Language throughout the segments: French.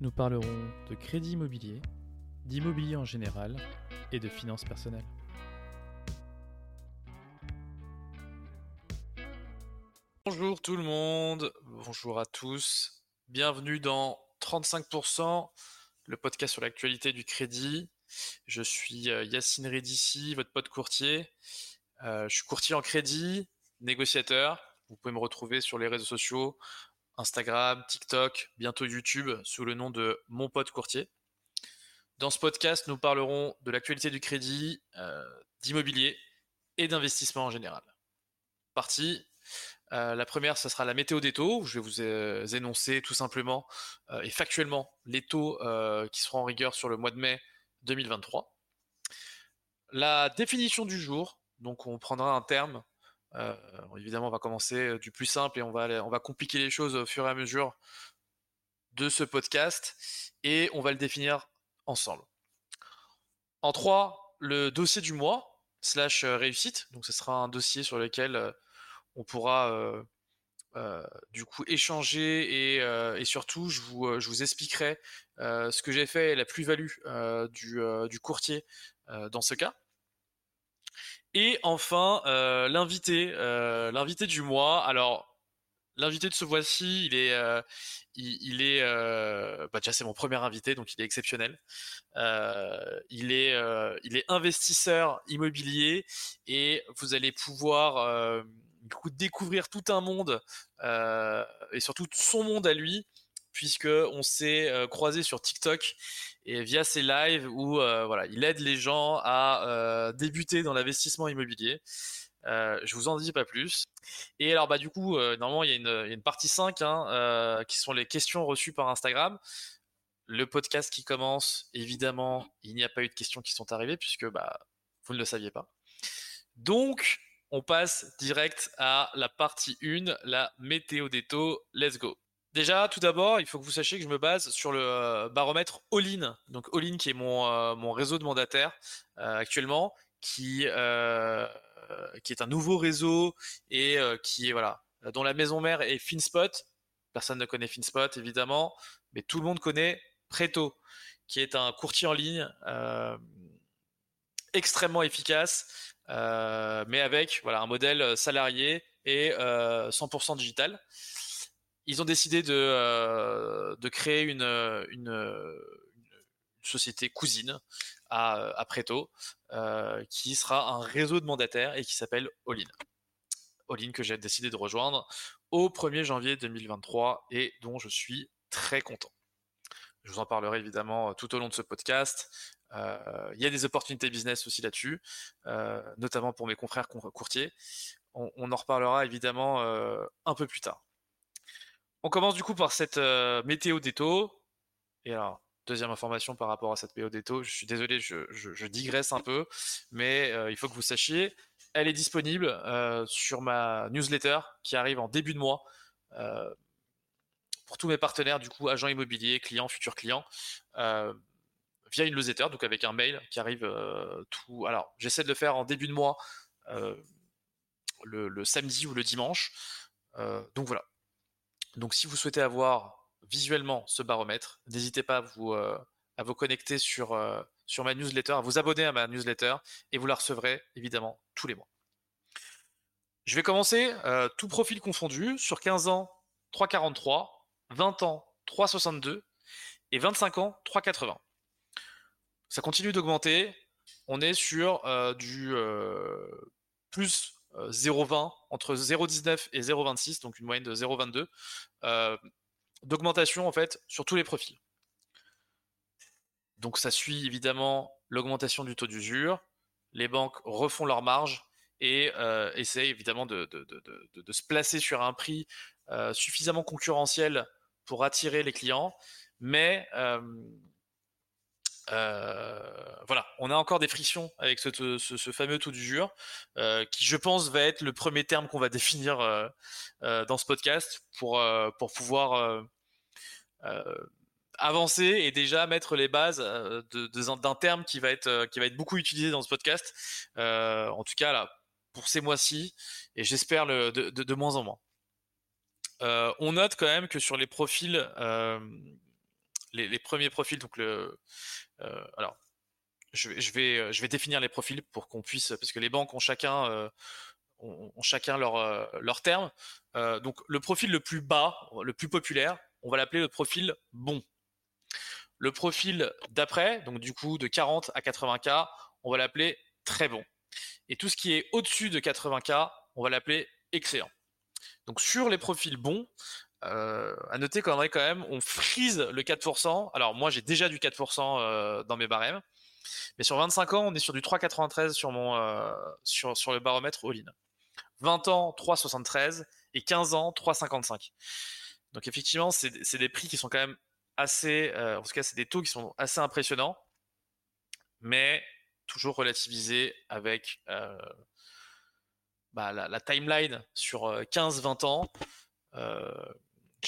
Nous parlerons de crédit immobilier, d'immobilier en général et de finances personnelles. Bonjour tout le monde, bonjour à tous, bienvenue dans 35%, le podcast sur l'actualité du crédit. Je suis euh, Yacine Redici, votre pote courtier. Euh, je suis courtier en crédit, négociateur. Vous pouvez me retrouver sur les réseaux sociaux, Instagram, TikTok, bientôt YouTube, sous le nom de Mon Pote Courtier. Dans ce podcast, nous parlerons de l'actualité du crédit, euh, d'immobilier et d'investissement en général. Parti. Euh, la première, ce sera la météo des taux. Je vais vous euh, énoncer tout simplement et factuellement les taux qui seront en rigueur sur le mois de mai 2023. La définition du jour. Donc, on prendra un terme euh, évidemment, on va commencer du plus simple et on va, compliquer les choses au fur et à mesure de ce podcast et on va le définir ensemble. En 3, le dossier du mois slash euh, réussite. Donc, ce sera un dossier sur lequel euh, on pourra euh, euh, du coup échanger et, euh, surtout, je vous, euh, expliquerai euh, ce que j'ai fait et la plus-value euh, du, euh, courtier euh, dans ce cas. Et enfin, euh, l'invité, euh, l'invité du mois. Alors, l'invité de ce mois-ci, il est, euh, il, est, bah déjà c'est mon premier invité, donc il est exceptionnel. Il est, il est investisseur immobilier et vous allez pouvoir découvrir tout un monde et surtout son monde à lui, puisque on s'est croisé sur TikTok et via ses lives où euh, voilà, il aide les gens à euh, débuter dans l'investissement immobilier. Euh, je vous en dis pas plus. Et alors bah du coup, normalement il y, a une, partie 5 hein, qui sont les questions reçues par Instagram. Le podcast qui commence, évidemment, il n'y a pas eu de questions qui sont arrivées puisque bah vous ne le saviez pas. Donc on passe direct à la partie 1, la météo des taux. Let's go. Déjà, tout d'abord, il faut que vous sachiez que je me base sur le euh, baromètre All-in. Donc All-in qui est mon, euh, réseau de mandataires euh, actuellement, qui, est un nouveau réseau et qui est voilà, dont la maison mère est FinSpot. Personne ne connaît FinSpot évidemment, mais tout le monde connaît Preto, qui est un courtier en ligne extrêmement efficace, mais avec voilà un modèle salarié et euh, 100% digital ils ont décidé de, euh, créer une, une, société cousine à, à Preto, euh, qui sera un réseau de mandataires et qui s'appelle Allin. Allin que j'ai décidé de rejoindre au 1er janvier 2023 et dont je suis très content. Je vous en parlerai évidemment tout au long de ce podcast. Euh, il y a des opportunités business aussi là-dessus, euh, notamment pour mes confrères courtiers. On, en reparlera évidemment euh, un peu plus tard. On commence du coup par cette euh, météo des. Et alors, deuxième information par rapport à cette météo des je suis désolé, je, digresse un peu, mais euh, il faut que vous sachiez, elle est disponible euh, sur ma newsletter qui arrive en début de mois pour tous mes partenaires, du coup, agents immobiliers, clients, futurs clients, via une newsletter, donc avec un mail qui arrive tout. Alors, j'essaie de le faire en début de mois, le, samedi ou le dimanche. Donc voilà. Donc si vous souhaitez avoir visuellement ce baromètre, n'hésitez pas à vous, euh, connecter sur, euh, sur ma newsletter, à vous abonner à ma newsletter et vous la recevrez évidemment tous les mois. Je vais commencer euh, tout profil confondu sur 15 ans 3,43, 20 ans 3,62 et 25 ans 3,80. Ça continue d'augmenter. On est sur du plus 0,20 entre 0,19 et 0,26, donc une moyenne de 0,22 d'augmentation en fait sur tous les profils. Donc ça suit évidemment l'augmentation du taux d'usure. Les banques refont leur marge et euh, essayent évidemment de, se placer sur un prix euh, suffisamment concurrentiel pour attirer les clients. Mais euh, voilà, on a encore des frictions avec ce, fameux taux d'usure qui, je pense, va être le premier terme qu'on va définir dans ce podcast pour, pouvoir avancer et déjà mettre les bases euh, d'un terme qui va être euh, beaucoup utilisé dans ce podcast. Euh, en tout cas là pour ces mois-ci et j'espère de, moins en moins. on note quand même que sur les profils, les, premiers profils, donc le, alors je, vais je vais définir les profils pour qu'on puisse parce que les banques ont chacun ont, chacun leur leur terme. donc le profil le plus bas, le plus populaire, on va l'appeler le profil bon. Le profil d'après, donc du coup de 40 à 80K, on va l'appeler très bon. Et tout ce qui est au-dessus de 80K, on va l'appeler excellent. Donc sur les profils bons, euh, à noter quand même, on frise le 4%. Alors moi j'ai déjà du 4% euh, dans mes barèmes, mais sur 25 ans, on est sur du 3,93 sur mon euh, sur, sur le baromètre all-in. 20 ans 3,73 et 15 ans 3,55. Donc effectivement, c'est des prix qui sont quand même assez, en tout cas, c'est des taux qui sont assez impressionnants, mais toujours relativisés avec bah, la, timeline sur 15-20 euh, ans.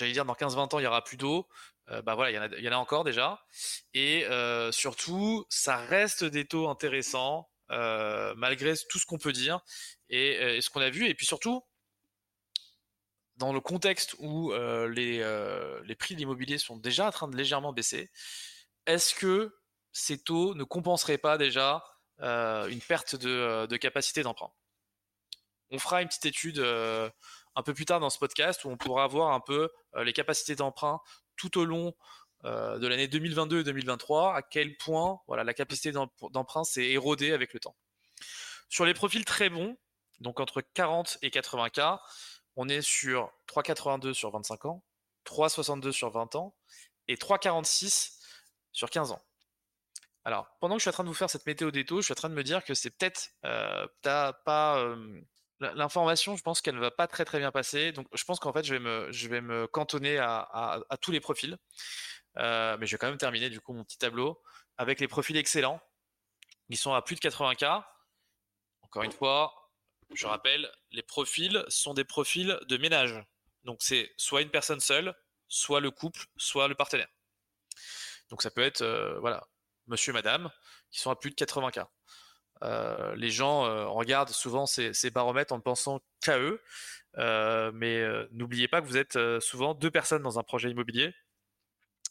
J'allais dire, dans 15-20 ans, il y aura plus d'eau. bah voilà, il y, en a, encore déjà. Et surtout, ça reste des taux intéressants, malgré tout ce qu'on peut dire et, ce qu'on a vu. Et puis surtout, dans le contexte où euh, les, euh, les, prix de l'immobilier sont déjà en train de légèrement baisser, est-ce que ces taux ne compenseraient pas déjà euh, une perte de, de capacité d'emprunt? On fera une petite étude un peu plus tard dans ce podcast où on pourra voir un peu les capacités d'emprunt tout au long de l'année 2022 et 2023, à quel point voilà, la capacité d'emprunt s'est érodée avec le temps. Sur les profils très bons, donc entre 40 et 80K, on est sur 3,82 sur 25 ans, 3,62 sur 20 ans et 3,46 sur 15 ans. Alors, pendant que je suis en train de vous faire cette météo des taux, je suis en train de me dire que c'est peut-être euh, pas euh, l'information. Je pense qu'elle ne va pas très très bien passer. Donc, je pense qu'en fait, je vais me, je vais me cantonner à, tous les profils. Euh, mais je vais quand même terminer du coup mon petit tableau avec les profils excellents. Ils sont à plus de 80K. Encore une fois, je rappelle, les profils sont des profils de ménage. Donc c'est soit une personne seule, soit le couple, soit le partenaire. Donc ça peut être euh, voilà, monsieur, madame, qui sont à plus de 80K. Euh, les gens euh, regardent souvent ces, baromètres en pensant qu'à eux, mais n'oubliez pas que vous êtes souvent deux personnes dans un projet immobilier.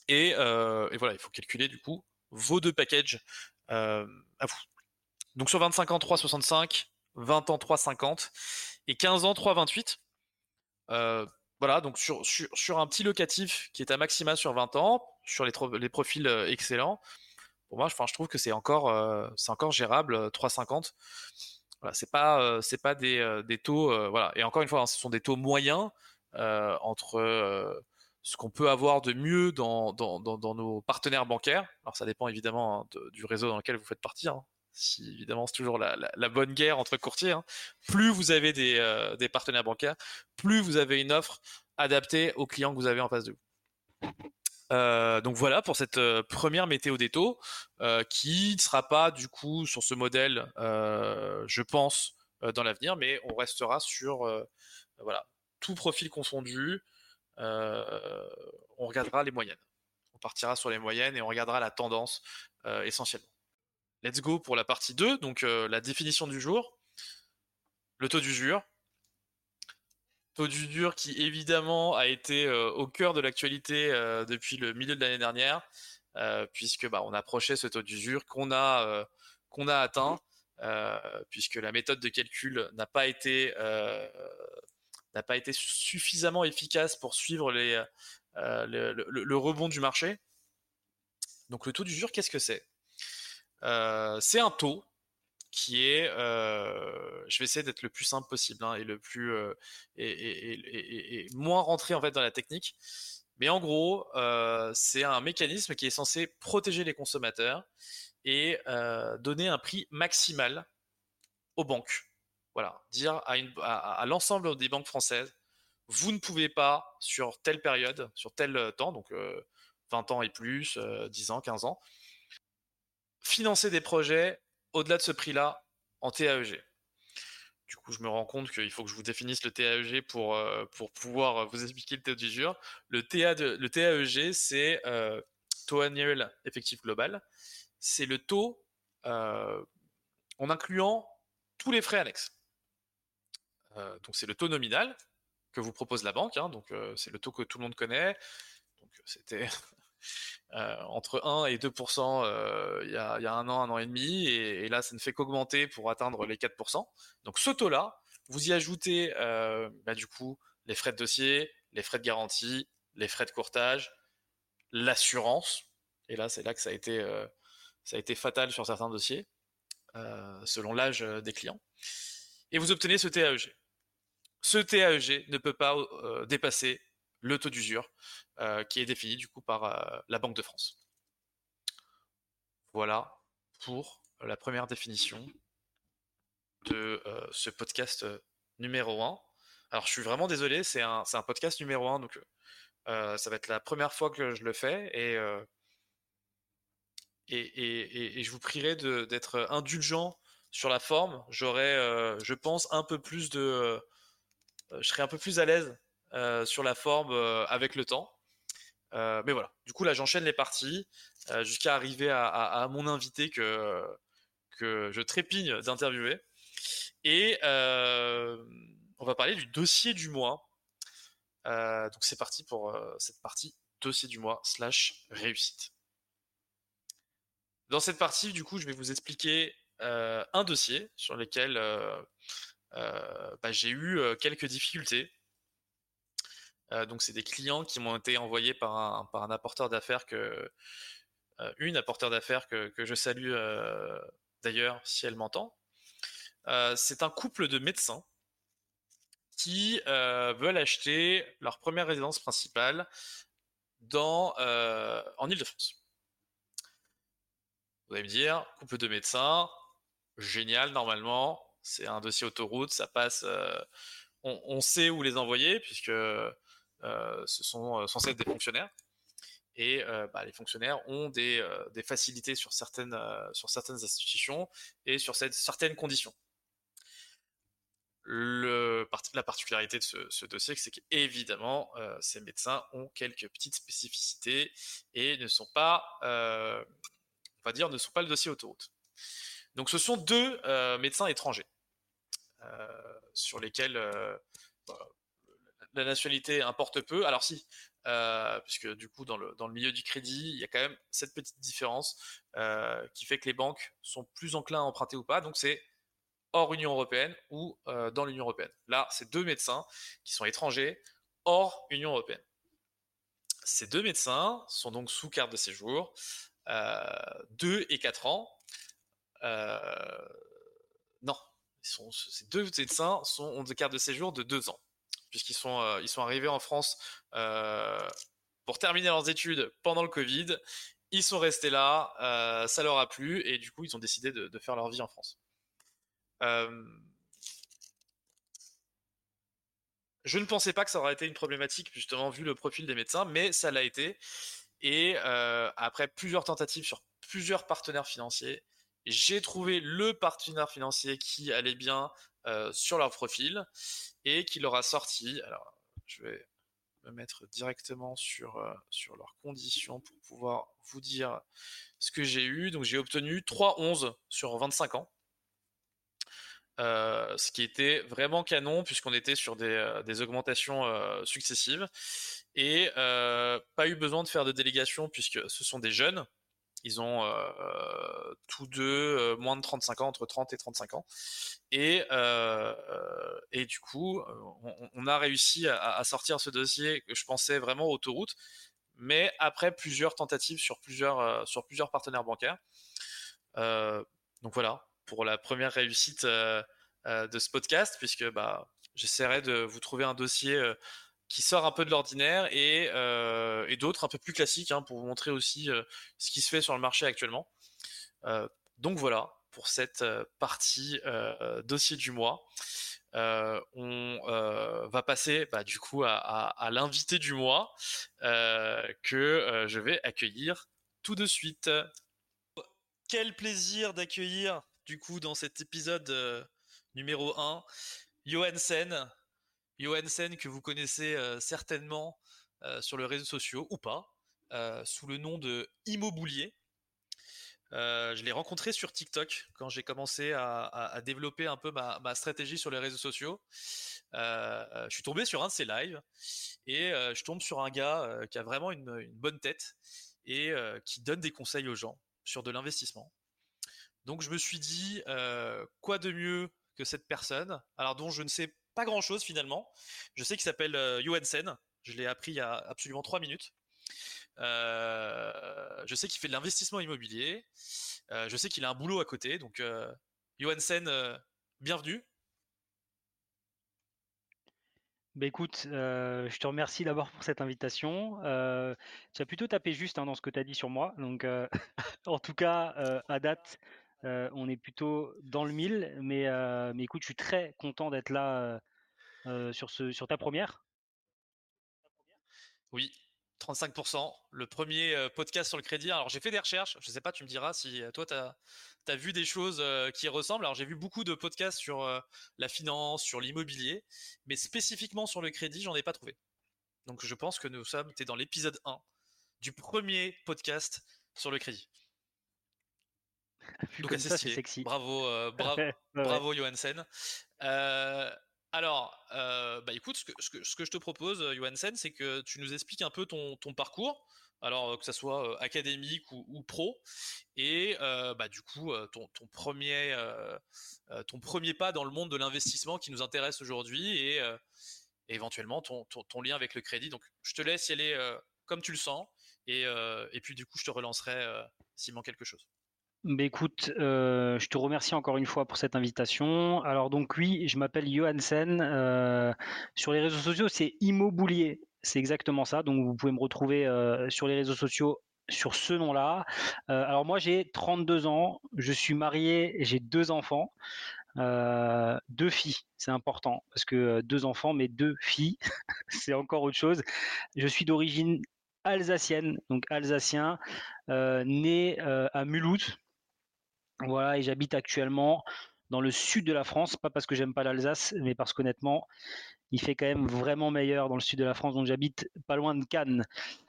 Et, voilà, il faut calculer du coup vos deux packages à vous. Donc sur 25 ans, 3,65, 20 ans 3,50 et 15 ans 3,28. Euh, voilà, donc sur, un petit locatif qui est à maxima sur 20 ans, sur les, profils euh, excellents, pour moi, je, trouve que c'est encore, euh, gérable 3,50. Voilà, c'est pas, c'est pas des, taux, voilà. Et encore une fois, hein, ce sont des taux moyens entre ce qu'on peut avoir de mieux dans, nos partenaires bancaires. Alors ça dépend évidemment hein, du réseau dans lequel vous faites partie. Hein si évidemment c'est toujours la, bonne guerre entre courtiers, plus vous avez euh, des, partenaires bancaires, plus vous avez une offre adaptée aux clients que vous avez en face de vous. Euh, donc voilà pour cette euh, première météo des taux, qui ne sera pas du coup sur ce modèle, je pense, dans l'avenir, mais on restera sur voilà tout profil confondu. on regardera les moyennes. On partira sur les moyennes et on regardera la tendance essentiellement. Let's go pour la partie 2, donc euh, la définition du jour. Le taux d'usure. Taux d'usure qui évidemment a été euh, au cœur de l'actualité euh, depuis le milieu de l'année dernière, puisque bah, on approchait ce taux d'usure qu'on a, qu'on a atteint, puisque la méthode de calcul n'a pas été n'a pas été suffisamment efficace pour suivre les, le, rebond du marché. Donc le taux d'usure, qu'est-ce que c'est? Euh, c'est un taux qui est, je vais essayer d'être le plus simple possible hein, et le plus et, moins rentrer en fait dans la technique. Mais en gros, c'est un mécanisme qui est censé protéger les consommateurs et donner un prix maximal aux banques. Voilà, dire à, l'ensemble des banques françaises, vous ne pouvez pas, sur telle période, sur tel temps, donc 20 ans et plus, 10 ans, 15 ans, financer des projets au-delà de ce prix-là en TAEG. Du coup, je me rends compte qu'il faut que je vous définisse le TAEG pour, pour pouvoir vous expliquer le taux d'usure. Le, le TAEG, c'est taux annuel effectif global. C'est le taux en incluant tous les frais annexes. donc, c'est le taux nominal que vous propose la banque. Hein, donc, c'est le taux que tout le monde connaît. C'était euh, entre 1 et 2% euh, il y, a, un an, un an et demi, et, là ça ne fait qu'augmenter pour atteindre les 4%. Donc ce taux-là, vous y ajoutez euh, bah, du coup les frais de dossier, les frais de garantie, les frais de courtage, l'assurance, et là c'est là que a été, ça a été fatal sur certains dossiers, selon l'âge des clients, et vous obtenez ce TAEG. Ce TAEG ne peut pas dépasser le taux d'usure, euh, qui est défini du coup par euh, la Banque de France. Voilà pour la première définition de euh, ce podcast numéro 1. Alors je suis vraiment désolé, c'est un, podcast numéro 1, donc ça va être la première fois que je le fais et, et, je vous prierai d'être indulgent sur la forme. J'aurais, je pense, un peu plus de... je serais un peu plus à l'aise sur la forme euh, avec le temps. Euh, mais voilà, du coup là j'enchaîne les parties jusqu'à arriver à, mon invité que, que je trépigne d'interviewer. Et on va parler du dossier du mois. donc c'est parti pour cette partie dossier du mois slash réussite. Dans cette partie, du coup, je vais vous expliquer un dossier sur lequel bah, j'ai eu quelques difficultés euh, donc c'est des clients qui m'ont été envoyés par un, par un apporteur d'affaires que euh, une apporteur d'affaires que, que, je salue euh, d'ailleurs si elle m'entend. c'est un couple de médecins qui veulent acheter leur première résidence principale dans, en Ile-de-France. Vous allez me dire, couple de médecins, génial normalement, c'est un dossier autoroute, ça passe, on, sait où les envoyer puisque ce sont euh, censés être des fonctionnaires. Et euh, bah, les fonctionnaires ont des, facilités sur certaines, sur certaines institutions et sur certaines conditions. La particularité de ce, dossier, c'est qu'évidemment, ces médecins ont quelques petites spécificités et ne sont pas, on va dire, ne sont pas le dossier autoroute. Donc, ce sont deux médecins étrangers sur lesquels la nationalité importe peu. Alors si, euh, puisque du coup dans le, dans le milieu du crédit, il y a quand même cette petite différence euh, qui fait que les banques sont plus enclins à emprunter ou pas. Donc c'est hors Union européenne ou euh, dans l'Union européenne. Là, c'est deux médecins qui sont étrangers hors Union européenne. Ces deux médecins sont donc sous carte de séjour, 2 et 4 ans. non, ces deux médecins sont, ont des cartes de séjour de 2 ans puisqu'ils sont, euh, sont arrivés en France euh, pour terminer leurs études pendant le Covid. Ils sont restés là, euh, ça leur a plu, et du coup, ils ont décidé de, faire leur vie en France. Je ne pensais pas que ça aurait été une problématique, justement, vu le profil des médecins, mais ça l'a été. Et après plusieurs tentatives sur plusieurs partenaires financiers, j'ai trouvé le partenaire financier qui allait bien sur leur profil et qui leur a sorti. Alors, je vais me mettre directement sur, euh, sur leurs conditions pour pouvoir vous dire ce que j'ai eu. Donc, j'ai obtenu 3,11 sur 25 ans. Euh, ce qui était vraiment canon puisqu'on était sur euh, des augmentations successives et pas eu besoin de faire de délégation puisque ce sont des jeunes ils ont euh, euh, tous deux euh, moins de 35 ans, entre 30 et 35 ans. Et, et du coup, on, a réussi à, sortir ce dossier que je pensais vraiment autoroute, mais après plusieurs tentatives sur plusieurs, sur plusieurs partenaires bancaires. donc voilà, pour la première réussite de ce podcast, puisque bah, j'essaierai de vous trouver un dossier qui sort un peu de l'ordinaire et, et d'autres un peu plus classiques hein, pour vous montrer aussi ce qui se fait sur le marché actuellement. donc voilà pour cette partie dossier du mois. on va passer bah, du coup à, à l'invité du mois que je vais accueillir tout de suite. Quel plaisir d'accueillir du coup dans cet épisode numéro 1 Johansen, Johansen que vous connaissez euh, certainement euh, sur les réseaux sociaux ou pas, euh, sous le nom de Immoboulier. je l'ai rencontré sur TikTok quand j'ai commencé à, développer un peu ma, stratégie sur les réseaux sociaux. je suis tombé sur un de ses lives et je tombe sur un gars qui a vraiment une, une bonne tête et qui donne des conseils aux gens sur de l'investissement. Donc je me suis dit, quoi de mieux que cette personne, alors dont je ne sais grand chose finalement. Je sais qu'il s'appelle euh, Johansen. Je l'ai appris il y a absolument trois minutes. Euh, je sais qu'il fait de l'investissement immobilier. Euh, je sais qu'il a un boulot à côté. Donc, Johansen, bienvenue. Bah écoute, je te remercie d'abord pour cette invitation. tu as plutôt tapé juste hein, dans ce que tu as dit sur moi. Donc, en tout cas, à date, on est plutôt dans le mille, mais, mais écoute, je suis très content d'être là euh, sur, ce, sur ta première? Oui, 35%, le premier podcast sur le crédit. Alors j'ai fait des recherches, je ne sais pas, tu me diras si toi tu as, vu des choses qui ressemblent. Alors j'ai vu beaucoup de podcasts sur la finance, sur l'immobilier, mais spécifiquement sur le crédit, j'en ai pas trouvé. Donc je pense que nous sommes, tu es dans l'épisode 1 du premier podcast sur le crédit. Donc assez Sexy. Bravo, euh, bravo Johansen. Euh, alors, euh, bah écoute, ce que, ce, que, je te propose, Johansen, c'est que tu nous expliques un peu ton, parcours, alors que ça soit académique ou, pro, et bah du coup ton, ton premier ton premier pas dans le monde de l'investissement qui nous intéresse aujourd'hui et, éventuellement ton, ton, lien avec le crédit. Donc, je te laisse y aller comme tu le sens, et, et puis du coup, je te relancerai s'il manque quelque chose. Bah, écoute, euh, je te remercie encore une fois pour cette invitation. Alors donc oui, je m'appelle Johansen. Euh, sur les réseaux sociaux, c'est Immoboulier. C'est exactement ça. Donc vous pouvez me retrouver euh, sur les réseaux sociaux sur ce nom-là. alors moi j'ai 32 ans, je suis marié, j'ai deux enfants. deux filles, c'est important parce que deux enfants, mais deux filles, c'est encore autre chose. Je suis d'origine alsacienne, donc alsacien, né à Mulhouse, voilà, et j'habite actuellement dans le sud de la France, pas parce que j'aime pas l'Alsace, mais parce qu'honnêtement, il fait quand même vraiment meilleur dans le sud de la France, donc j'habite pas loin de Cannes.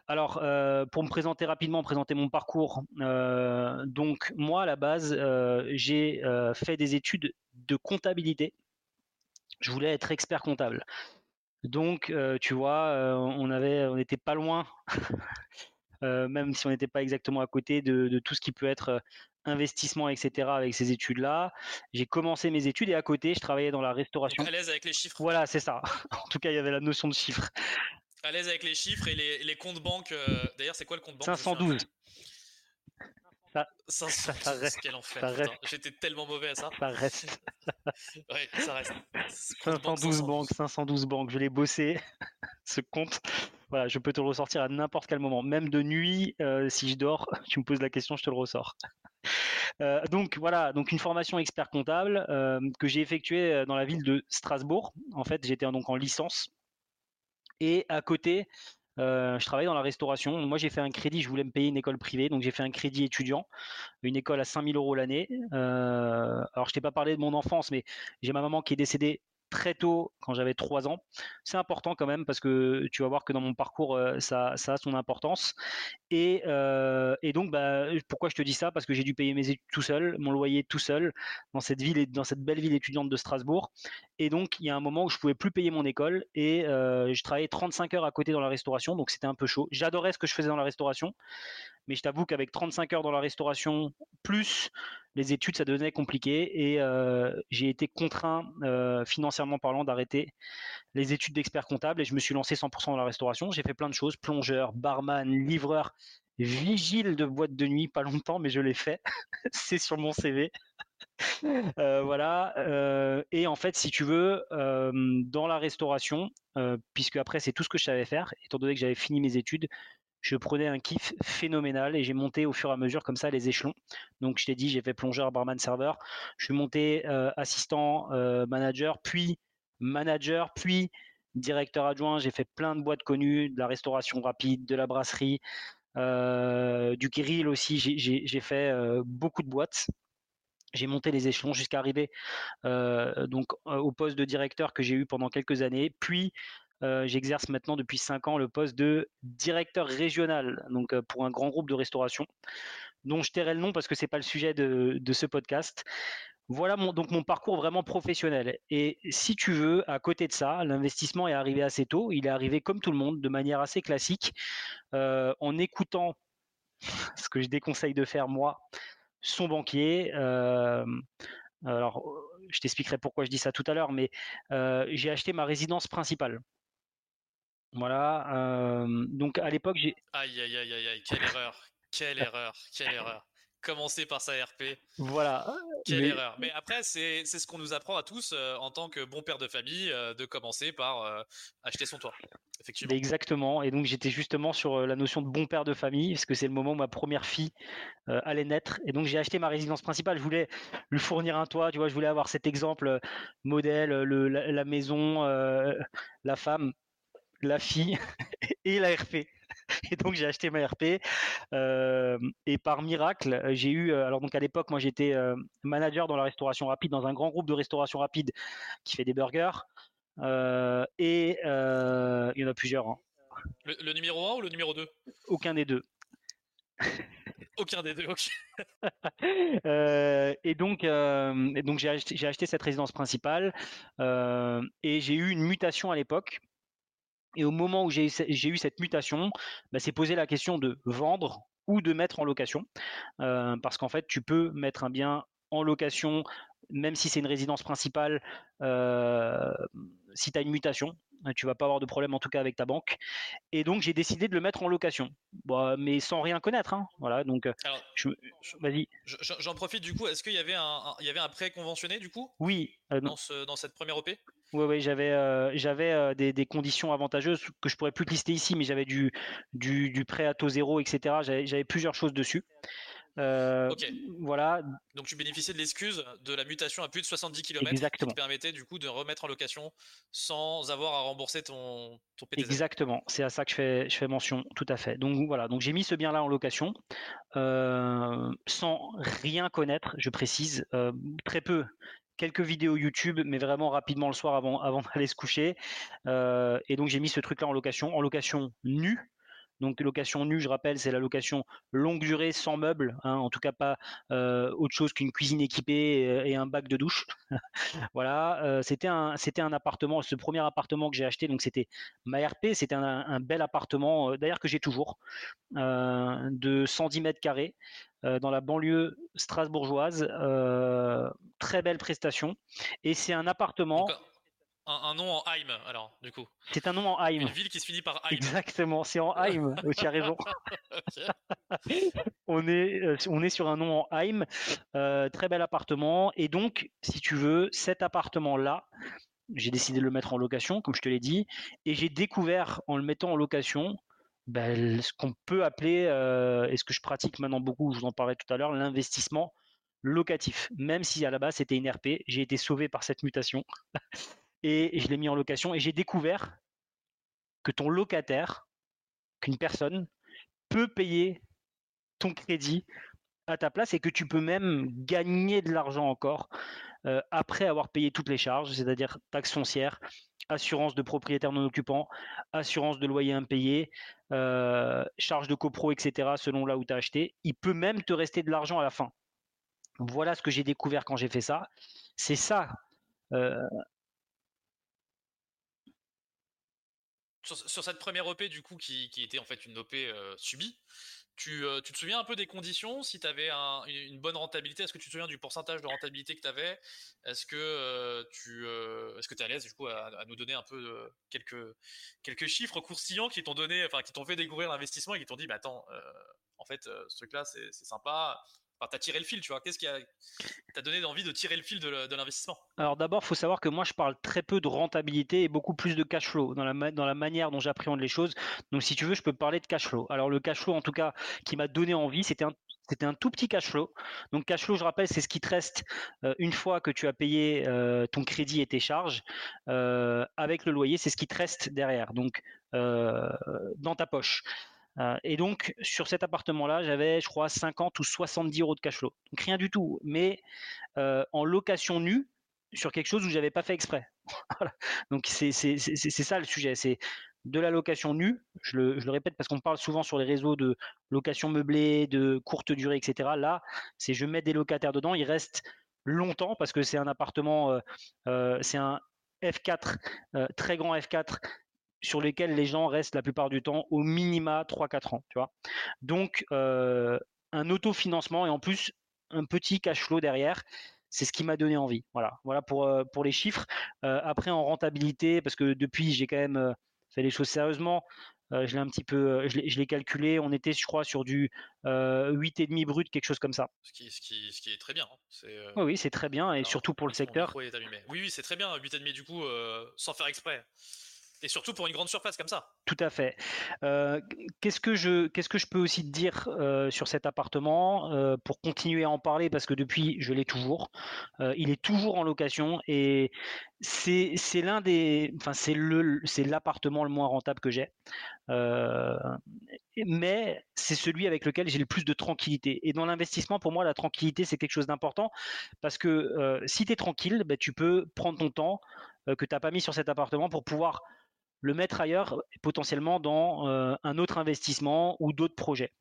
Alors, euh, pour me présenter rapidement, présenter mon parcours, euh, donc moi à la base, euh, j'ai fait des études de comptabilité. Je voulais être expert comptable. Donc, tu vois, on avait, on n'était pas loin, même si on n'était pas exactement à côté de, de, tout ce qui peut être investissement, etc. avec ces études-là. J'ai commencé mes études et à côté, je travaillais dans la restauration. à l'aise avec les chiffres? Voilà, c'est ça. en tout cas, il y avait la notion de chiffres. À l'aise avec les chiffres et les, comptes banques. Euh, d'ailleurs, c'est quoi le compte banque 512. Ça, 512, ça, reste. Quel enfer. J'étais tellement mauvais à ça. Ça reste. ouais, ça reste. 512 banques, 512 banques. Je l'ai bossé, ce compte. Voilà, je peux te le ressortir à n'importe quel moment. Même de nuit, euh, si je dors, tu me poses la question, je te le ressors. Euh, donc voilà, donc une formation expert comptable euh, que j'ai effectuée euh, dans la ville de Strasbourg. En fait, j'étais donc en licence. Et à côté, je travaillais dans la restauration. Moi, j'ai fait un crédit. Je voulais me payer une école privée, donc j'ai fait un crédit étudiant, une école à 5000 euros l'année. alors, je t'ai pas parlé de mon enfance, mais j'ai ma maman qui est décédée très tôt, quand j'avais 3 ans. C'est important quand même parce que tu vas voir que dans mon parcours, euh, ça, a son importance. Et, euh, donc, bah, pourquoi je te dis ça? Parce que j'ai dû payer mes études tout seul, mon loyer tout seul, dans cette ville, dans cette belle ville étudiante de Strasbourg. Et donc, il y a un moment où je pouvais plus payer mon école et euh, je travaillais 35 heures à côté dans la restauration, donc c'était un peu chaud. J'adorais ce que je faisais dans la restauration, mais je t'avoue qu'avec 35 heures dans la restauration, plus les études, ça devenait compliqué et euh, j'ai été contraint, euh, financièrement parlant, d'arrêter les études d'expert comptable et je me suis lancé 100% dans la restauration. J'ai fait plein de choses, plongeur, barman, livreur, vigile de boîte de nuit, pas longtemps, mais je l'ai fait. C'est sur mon CV. voilà. et en fait, si tu veux, dans la restauration, puisque après c'est tout ce que je savais faire, étant donné que j'avais fini mes études, je prenais un kiff phénoménal et j'ai monté au fur et à mesure comme ça les échelons. Donc je t'ai dit, j'ai fait plongeur, barman, serveur. Je suis monté assistant, manager, puis manager, puis directeur adjoint. J'ai fait plein de boîtes connues, de la restauration rapide, de la brasserie, du grill aussi. J'ai fait beaucoup de boîtes j'ai monté les échelons jusqu'à arriver au poste de directeur que j'ai eu pendant quelques années. Puis j'exerce maintenant depuis 5 ans le poste de directeur régional, donc pour un grand groupe de restauration, dont je tairai le nom parce que c'est pas le sujet de, ce podcast. Voilà mon, donc mon parcours vraiment professionnel. Et si tu veux, à côté de ça, l'investissement est arrivé assez tôt. Il est arrivé comme tout le monde, de manière assez classique, en écoutant ce que je déconseille de faire moi, son banquier. alors, je t'expliquerai pourquoi je dis ça tout à l'heure, mais j'ai acheté ma résidence principale. Voilà. donc à l'époque, j'ai. Aïe aïe aïe aïe aïe, quelle erreur, quelle erreur, quelle erreur commencer par sa RP. Voilà. Quelle erreur. Mais après, c'est ce qu'on nous apprend à tous euh, en tant que bon père de famille euh, de commencer par euh, acheter son toit. Effectivement. Exactement. Et donc, j'étais justement sur la notion de bon père de famille, parce que c'est le moment où ma première fille allait naître. Et donc, j'ai acheté ma résidence principale. Je voulais lui fournir un toit. Tu vois, je voulais avoir cet exemple modèle, le, la, maison, la femme, la fille et la RP. et donc j'ai acheté ma RP. Euh, et par miracle, j'ai eu, euh, alors donc à l'époque, moi j'étais euh, manager dans la restauration rapide, dans un grand groupe de restauration rapide qui fait des burgers. et il y en a plusieurs. Hein. Le, numéro 1 ou le numéro 2 Aucun des deux. Aucun des deux, ok. et donc, donc j'ai acheté, acheté, cette résidence principale et j'ai eu une mutation à l'époque et au moment où j'ai eu cette mutation, bah, c'est posé la question de vendre ou de mettre en location. Euh, parce qu'en fait, tu peux mettre un bien en location, même si c'est une résidence principale, euh, si tu as une mutation. Tu vas pas avoir de problème en tout cas avec ta banque. Et donc j'ai décidé de le mettre en location, bah, mais sans rien connaître. Hein. Voilà, donc euh, vas-y. J'en profite du coup. Est-ce qu'il y avait un, il y avait un prêt conventionné du coup? Oui. dans, dans cette première OP oui, oui, j'avais euh, j'avais euh, des, conditions avantageuses que je pourrais plus lister ici, mais j'avais du, du, prêt à taux zéro, etc. J'avais plusieurs choses dessus. Euh, ok. Voilà. Donc tu bénéficiais de l'excuse de la mutation à plus de 70 km qui te permettait du coup de remettre en location sans avoir à rembourser ton, ton PTZ. Exactement, c'est à ça que je fais, je fais mention, tout à fait. Donc voilà, donc j'ai mis ce bien-là en location sans rien connaître, je précise, très peu quelques vidéos YouTube, mais vraiment rapidement le soir avant, d'aller se coucher. Euh, et donc j'ai mis ce truc-là en location, en location nue. Donc location nue, je rappelle, c'est la location longue durée sans meubles, hein, en tout cas pas euh, autre chose qu'une cuisine équipée et, un bac de douche. voilà, euh, c'était un appartement, ce premier appartement que j'ai acheté, donc c'était ma RP, c'était un, bel appartement, d'ailleurs que j'ai toujours, de 110 mètres carrés. Euh, dans la banlieue strasbourgeoise. Euh, très belle prestation. Et c'est un appartement. Un, nom en Heim, alors, du coup. C'est un nom en Heim. Une ville qui se finit par Heim. Exactement, c'est en Heim, tu as raison. on, est, euh, on est sur un nom en Heim, très bel appartement. Et donc, si tu veux, cet appartement-là, j'ai décidé de le mettre en location, comme je te l'ai dit, et j'ai découvert en le mettant en location ben, ce qu'on peut appeler, euh, et ce que je pratique maintenant beaucoup, je vous en parlais tout à l'heure, l'investissement locatif. Même si à la base c'était une RP, j'ai été sauvé par cette mutation et je l'ai mis en location et j'ai découvert que ton locataire, qu'une personne peut payer ton crédit à ta place et que tu peux même gagner de l'argent encore euh, après avoir payé toutes les charges, c'est-à-dire taxes foncières, assurance de propriétaire non occupant, assurance de loyer impayé, euh, charge de copro, etc., selon là où tu as acheté. Il peut même te rester de l'argent à la fin. Voilà ce que j'ai découvert quand j'ai fait ça. C'est ça. Euh, sur, cette première OP, du coup, qui, était en fait une OP euh, subie, euh, tu, te souviens un peu des conditions? Si tu avais une bonne rentabilité, est-ce que tu te souviens du pourcentage de rentabilité que tu avais Est-ce que euh, tu es à l'aise du coup à, nous donner un peu quelques quelques chiffres croustillants qui t'ont donné, enfin qui t'ont fait découvrir l'investissement et qui t'ont dit, bah attends, en fait, ce truc-là c'est sympa. Enfin, t'as tiré le fil, tu vois. Qu'est-ce qui a t'a donné envie de tirer le fil de l'investissement? Alors d'abord, faut savoir que moi, je parle très peu de rentabilité et beaucoup plus de cash flow dans la, dans la manière dont j'appréhende les choses. Donc si tu veux, je peux parler de cash flow. Alors le cash flow, en tout cas, qui m'a donné envie, c'était un c'était un tout petit cash flow. Donc cash flow, je rappelle, c'est ce qui te reste euh, une fois que tu as payé euh, ton crédit et tes charges euh, avec le loyer, c'est ce qui te reste derrière, donc dans ta poche. Et donc sur cet appartement-là, j'avais, je crois, 50 ou 70 euros de cash flow. Donc rien du tout, mais en location nue sur quelque chose où j'avais pas fait exprès. Donc c'est ça le sujet. C'est de la location nue, je le, répète parce qu'on parle souvent sur les réseaux de location meublée, de courte durée, etc. Là, c'est je mets des locataires dedans, ils restent longtemps parce que c'est un appartement, c'est un F4, euh, très grand F4 sur lesquels les gens restent la plupart du temps au minima 3-4 ans. Tu vois Donc, un autofinancement et en plus un petit cash flow derrière c'est ce qui m'a donné envie. Voilà, voilà pour, pour les chiffres. après en rentabilité, parce que depuis j'ai quand même fait les choses sérieusement. Euh, je l'ai un petit peu, euh, je l'ai calculé. On était, je crois, sur du euh, 8,5 brut, quelque chose comme ça. Ce qui, ce qui, ce qui est très bien. Hein. Euh, oui, c'est très bien, et surtout pour le secteur. Oui, oui, c'est très bien, 8,5 du coup, sans faire exprès. Et surtout pour une grande surface comme ça. Tout à fait. Euh, qu'est-ce que je qu'est-ce que je peux aussi te dire euh, sur cet appartement euh, pour continuer à en parler? Parce que depuis je l'ai toujours. il est toujours en location et c'est c'est l'un des enfin c'est le c'est l'appartement le moins rentable que j'ai. mais c'est celui avec lequel j'ai le plus de tranquillité. Et dans l'investissement, pour moi, la tranquillité, c'est quelque chose d'important parce que si tu es tranquille, bah, tu peux prendre ton temps que tu n'as pas mis sur cet appartement pour pouvoir le mettre ailleurs, potentiellement dans euh, un autre investissement ou d'autres projets.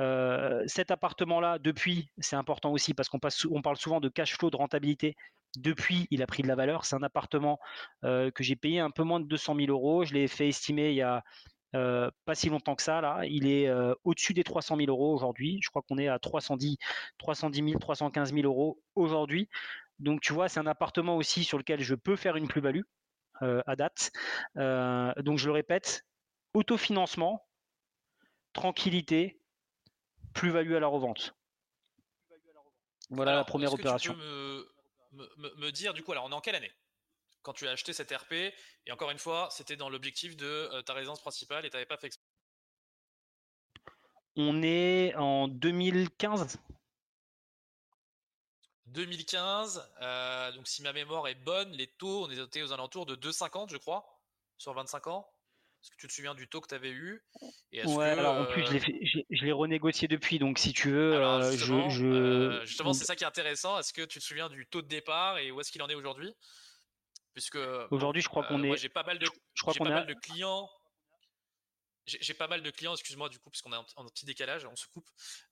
Euh, cet appartement-là, depuis, c'est important aussi parce qu'on on parle souvent de cash flow, de rentabilité. Depuis, il a pris de la valeur. C'est un appartement euh, que j'ai payé un peu moins de 200 000 euros. Je l'ai fait estimer il y a pas si longtemps que ça. Il est au-dessus des 300 000 euros aujourd'hui. Je crois qu'on est à 310, 310 000, 315 000 euros aujourd'hui. Donc, tu vois, c'est un appartement aussi sur lequel je peux faire une plus-value à date. Euh, donc je le répète, autofinancement, tranquillité, plus-value à la revente. Voilà la première opération. Tu peux me, dire du coup, alors on est en quelle année? Quand tu as acheté cette RP Et encore une fois, c'était dans l'objectif de euh, ta résidence principale et tu n'avais pas fait On est en 2015. 2015, euh, donc si ma mémoire est bonne, les taux, on était aux alentours de 2,50 je crois, sur 25 ans. Est-ce que tu te souviens du taux que tu avais eu Ouais, alors en plus, je l'ai euh, renégocié depuis, donc si tu veux, euh, justement, je, justement c'est ça qui est intéressant. Est-ce que tu te souviens du taux de départ et où est-ce qu'il en est aujourd'hui? Puisque aujourd'hui, je crois qu'on est. J'ai pas mal de, je crois qu'on a... de clients j'ai pas mal de clients, excuse-moi du coup, parce qu'on est en, petit décalage, on se coupe.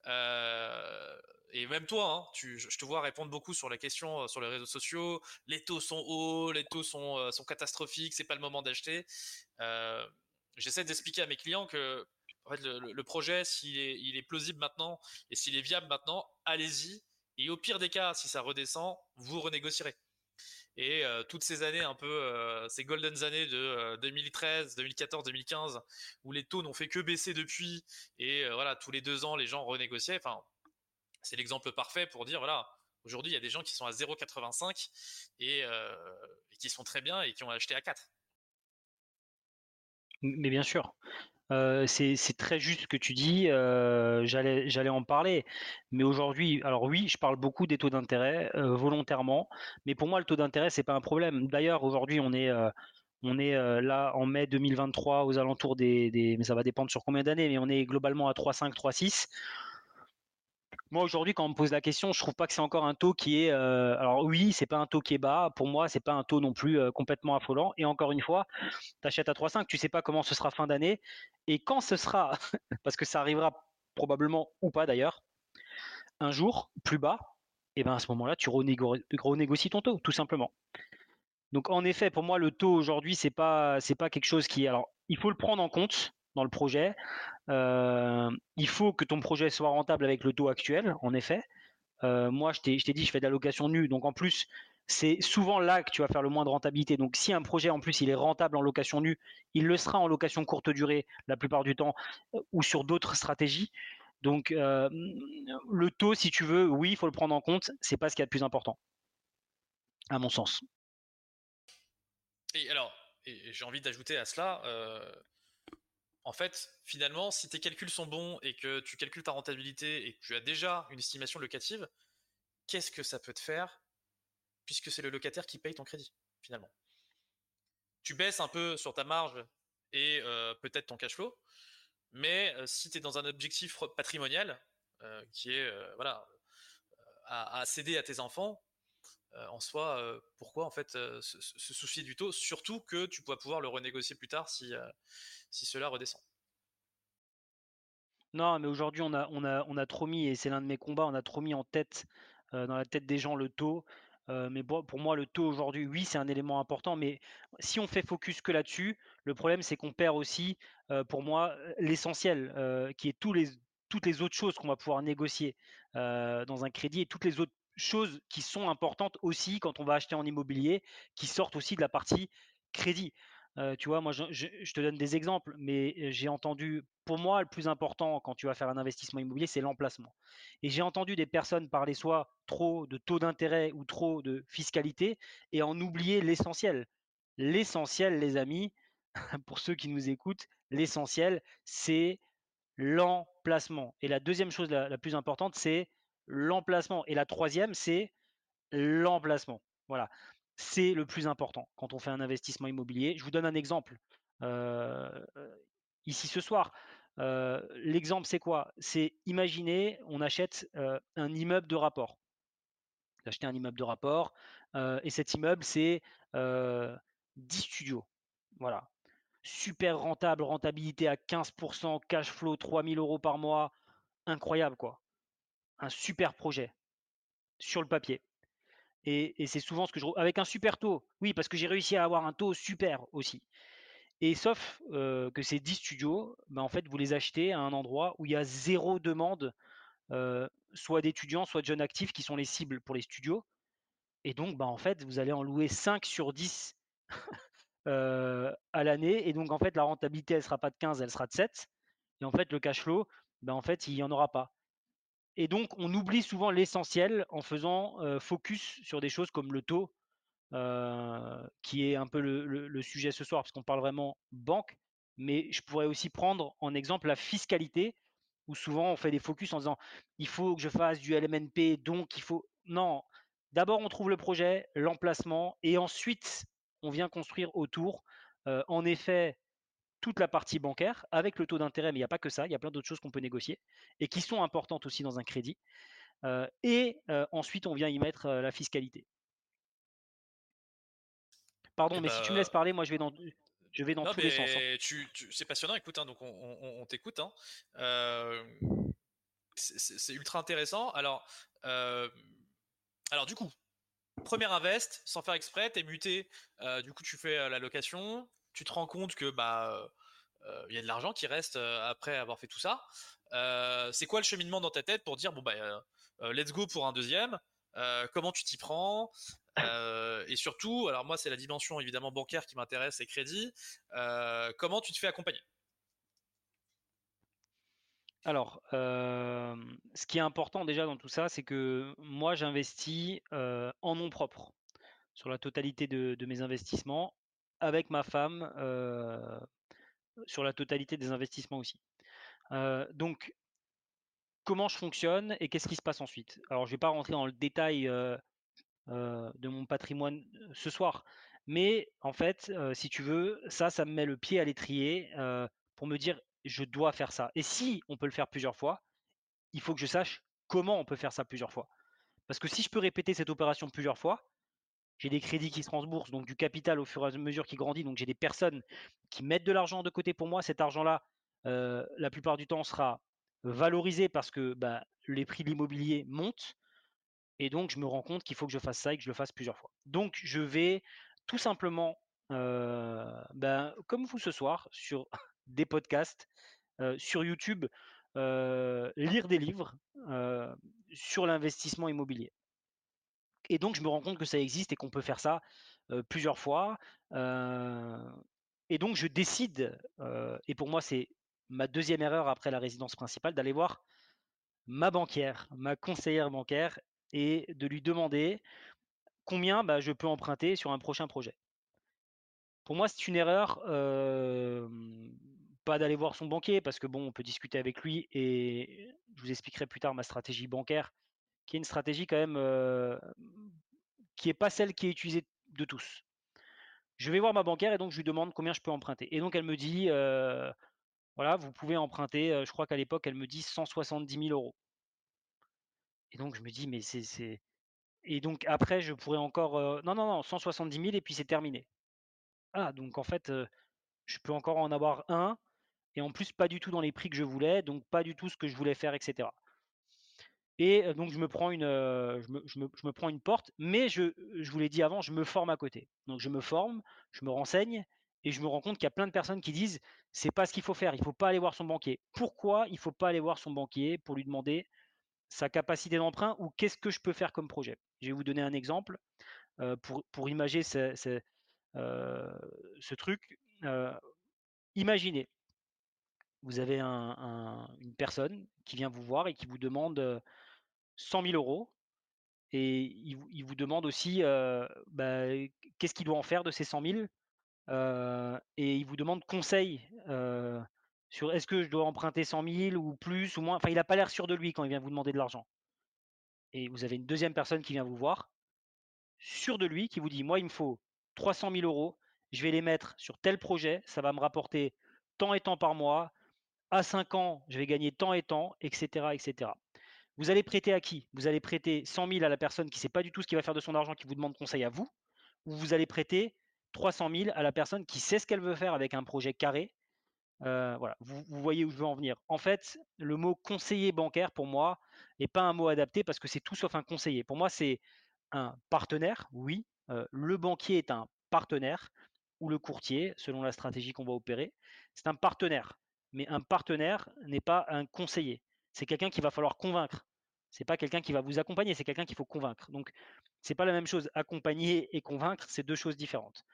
Euh, et même toi, hein, tu, je te vois répondre beaucoup sur la question euh, sur les réseaux sociaux. Les taux sont hauts, les taux sont, euh, sont catastrophiques, c'est pas le moment d'acheter. J'essaie d'expliquer à mes clients que le, projet, s'il est, est plausible maintenant et s'il est viable maintenant, allez-y. Et au pire des cas, si ça redescend, vous renégocierez. Et euh, toutes ces années, un peu euh, ces golden années de 2013, 2014, 2015, où les taux n'ont fait que baisser depuis, et euh, voilà, tous les deux ans, les gens renégociaient. Enfin, c'est l'exemple parfait pour dire voilà, aujourd'hui, il y a des gens qui sont à 0,85 et, et qui sont très bien et qui ont acheté à 4. Mais bien sûr. C'est très juste ce que tu dis. J'allais en parler. Mais aujourd'hui, alors oui, je parle beaucoup des taux d'intérêt volontairement. Mais pour moi, le taux d'intérêt, c'est pas un problème. D'ailleurs, aujourd'hui, on est, on est là en mai 2023 aux alentours des, des, Mais ça va dépendre sur combien d'années. Mais on est globalement à 3,5, 3,6. Moi aujourd'hui, quand on me pose la question, je trouve pas que c'est encore un taux qui est. Euh, alors oui, c'est pas un taux qui est bas. Pour moi, c'est pas un taux non plus euh, complètement affolant. Et encore une fois, tu achètes à 3,5, tu sais pas comment ce sera fin d'année. Et quand ce sera, parce que ça arrivera probablement ou pas d'ailleurs, un jour plus bas, et eh ben à ce moment-là, tu renégocies ton taux, tout simplement. Donc en effet, pour moi, le taux aujourd'hui, c'est pas c'est pas quelque chose qui. Alors, il faut le prendre en compte dans le projet. Euh, il faut que ton projet soit rentable avec le taux actuel, en effet. Euh, moi, je t'ai dit, je fais de la location nue, donc en plus, c'est souvent là que tu vas faire le moins de rentabilité. Donc, si un projet en plus il est rentable en location nue, il le sera en location courte durée la plupart du temps euh, ou sur d'autres stratégies. Donc, le taux, si tu veux, oui, il faut le prendre en compte. C'est pas ce qui est le plus important, à mon sens. Et alors, j'ai envie d'ajouter à cela, en fait, finalement, si tes calculs sont bons et que tu calcules ta rentabilité et que tu as déjà une estimation locative, qu'est-ce que ça peut te faire puisque c'est le locataire qui paye ton crédit, finalement? Tu baisses un peu sur ta marge et peut-être ton cash flow, mais si tu es dans un objectif patrimonial, qui est voilà, à, céder à tes enfants, en soi, pourquoi en fait se, soucier du taux Surtout que tu pourras pouvoir le renégocier plus tard si, cela redescend. Non, mais aujourd'hui, on a, trop mis, et c'est l'un de mes combats, on a trop mis en tête, dans la tête des gens, le taux. mais pour moi, le taux aujourd'hui, oui, c'est un élément important. Mais si on fait focus que là-dessus, le problème, c'est qu'on perd aussi, pour moi, l'essentiel, qui est toutes les autres choses qu'on va pouvoir négocier dans un crédit et toutes les autres choses qui sont importantes aussi quand on va acheter en immobilier, qui sortent aussi de la partie crédit tu vois, moi, je, te donne des exemples, mais j'ai entendu, pour moi, le plus important quand tu vas faire un investissement immobilier, c'est l'emplacement. Et j'ai entendu des personnes parler soit trop de taux d'intérêt ou trop de fiscalité et en oublier l'essentiel. L'essentiel, les amis, pour ceux qui nous écoutent, l'essentiel, c'est l'emplacement. Et la deuxième chose la plus importante, c'est l'emplacement. Et la troisième, c'est l'emplacement. Voilà c'est le plus important quand on fait un investissement immobilier. Je vous donne un exemple ici ce soir. L'exemple, c'est quoi? C'est imaginer, on achète un immeuble de rapport. Acheter un immeuble de rapport, et cet immeuble, c'est 10 studios. Voilà. Super rentable, rentabilité à 15%, cash flow 3000 euros par mois. Incroyable, quoi. Un super projet sur le papier. Et, c'est souvent ce que je. Avec un super taux, oui, parce que j'ai réussi à avoir un taux super aussi. Et sauf que ces 10 studios, bah, en fait, vous les achetez à un endroit où il y a zéro demande, soit d'étudiants, soit de jeunes actifs qui sont les cibles pour les studios. Et donc, bah, en fait, vous allez en louer 5 sur 10 à l'année. Et donc, en fait, la rentabilité, elle sera pas de 15, elle sera de 7. Et en fait, le cash flow, bah, en fait, il n'y en aura pas. Et donc, on oublie souvent l'essentiel en faisant focus sur des choses comme le taux, qui est un peu le, sujet ce soir, parce qu'on parle vraiment banque. Mais je pourrais aussi prendre en exemple la fiscalité, où souvent on fait des focus en disant il faut que je fasse du LMNP, donc il faut. Non, d'abord on trouve le projet, l'emplacement, et ensuite on vient construire autour. en effet, toute la partie bancaire avec le taux d'intérêt, mais il n'y a pas que ça, il y a plein d'autres choses qu'on peut négocier et qui sont importantes aussi dans un crédit. Euh, et euh, ensuite, on vient y mettre euh, la fiscalité. Pardon, eh mais si tu me laisses bah, parler, moi je vais dans, je vais dans tous les sens. Hein. c'est passionnant, écoute, hein, donc on, t'écoute. Hein. c'est ultra intéressant. Alors, alors du coup, première invest, sans faire exprès, t'es muté, du coup tu fais la location, tu te rends compte que bah il y a de l'argent qui reste après avoir fait tout ça. c'est quoi le cheminement dans ta tête pour dire bon bah let's go pour un deuxième Comment tu t'y prends Et surtout, alors moi c'est la dimension évidemment bancaire qui m'intéresse et crédit. comment tu te fais accompagner? Alors, ce qui est important déjà dans tout ça, c'est que moi, j'investis en nom propre sur la totalité de mes investissements avec ma femme sur la totalité des investissements aussi. donc, comment je fonctionne et qu'est-ce qui se passe ensuite? Alors, je ne vais pas rentrer dans le détail de mon patrimoine ce soir, mais en fait, si tu veux, ça, ça me met le pied à l'étrier pour me dire, je dois faire ça. Et si on peut le faire plusieurs fois, il faut que je sache comment on peut faire ça plusieurs fois. Parce que si je peux répéter cette opération plusieurs fois, j'ai des crédits qui se remboursent, donc du capital au fur et à mesure qui grandit. Donc j'ai des personnes qui mettent de l'argent de côté pour moi. Cet argent-là, euh, la plupart du temps, sera valorisé parce que bah, les prix de l'immobilier montent. Et donc je me rends compte qu'il faut que je fasse ça et que je le fasse plusieurs fois. Donc je vais tout simplement, euh, ben, comme vous ce soir, sur des podcasts, euh, sur YouTube, lire des livres sur l'investissement immobilier. Et donc, je me rends compte que ça existe et qu'on peut faire ça plusieurs fois. et donc, je décide, et pour moi, c'est ma deuxième erreur après la résidence principale, d'aller voir ma banquière, ma conseillère bancaire, et de lui demander combien bah, je peux emprunter sur un prochain projet. Pour moi, c'est une erreur, pas d'aller voir son banquier, parce que bon, on peut discuter avec lui, et je vous expliquerai plus tard ma stratégie bancaire, qui est une stratégie quand même qui n'est pas celle qui est utilisée de tous. Je vais voir ma banquière et donc je lui demande combien je peux emprunter. Et donc elle me dit, voilà, vous pouvez emprunter, je crois qu'à l'époque, elle me dit 170 000 euros. Et donc je me dis, mais c'est. Et donc après, je pourrais encore. non, non, non, 170 000 et puis c'est terminé. Ah, donc en fait, je peux encore en avoir un. Et en plus, pas du tout dans les prix que je voulais, donc pas du tout ce que je voulais faire, etc. Et donc je me prends une, je me, prends une porte, mais je, je vous l'ai dit avant, je me forme à côté. Donc je me forme, je me renseigne, et je me rends compte qu'il y a plein de personnes qui disent c'est pas ce qu'il faut faire, il faut pas aller voir son banquier. Pourquoi il faut pas aller voir son banquier pour lui demander sa capacité d'emprunt ou qu'est-ce que je peux faire comme projet? Je vais vous donner un exemple pour, pour imager ce, ce, truc. imaginez, vous avez une personne qui vient vous voir et qui vous demande 100 000 euros et il, vous demande aussi bah, qu'est-ce qu'il doit en faire de ces 100 000 et il vous demande conseil sur est-ce que je dois emprunter 100 000 ou plus ou moins. Enfin, il n'a pas l'air sûr de lui quand il vient vous demander de l'argent. Et vous avez une deuxième personne qui vient vous voir, sûr de lui, qui vous dit, moi, il me faut 300 000 euros, je vais les mettre sur tel projet, ça va me rapporter tant et tant par mois, à 5 ans, je vais gagner tant et tant, etc. etc. Vous allez prêter à qui? Vous allez prêter 100 000 à la personne qui ne sait pas du tout ce qu'il va faire de son argent, qui vous demande conseil à vous, ou vous allez prêter 300 000 à la personne qui sait ce qu'elle veut faire avec un projet carré? Euh, voilà, vous, voyez où je veux en venir. En fait, le mot conseiller bancaire pour moi n'est pas un mot adapté parce que c'est tout sauf un conseiller. Pour moi, c'est un partenaire, oui. Euh, le banquier est un partenaire ou le courtier, selon la stratégie qu'on va opérer. C'est un partenaire, mais un partenaire n'est pas un conseiller. C'est quelqu'un qu'il va falloir convaincre. C'est pas quelqu'un qui va vous accompagner, c'est quelqu'un qu'il faut convaincre. Donc, c'est pas la même chose. Accompagner et convaincre, c'est deux choses différentes.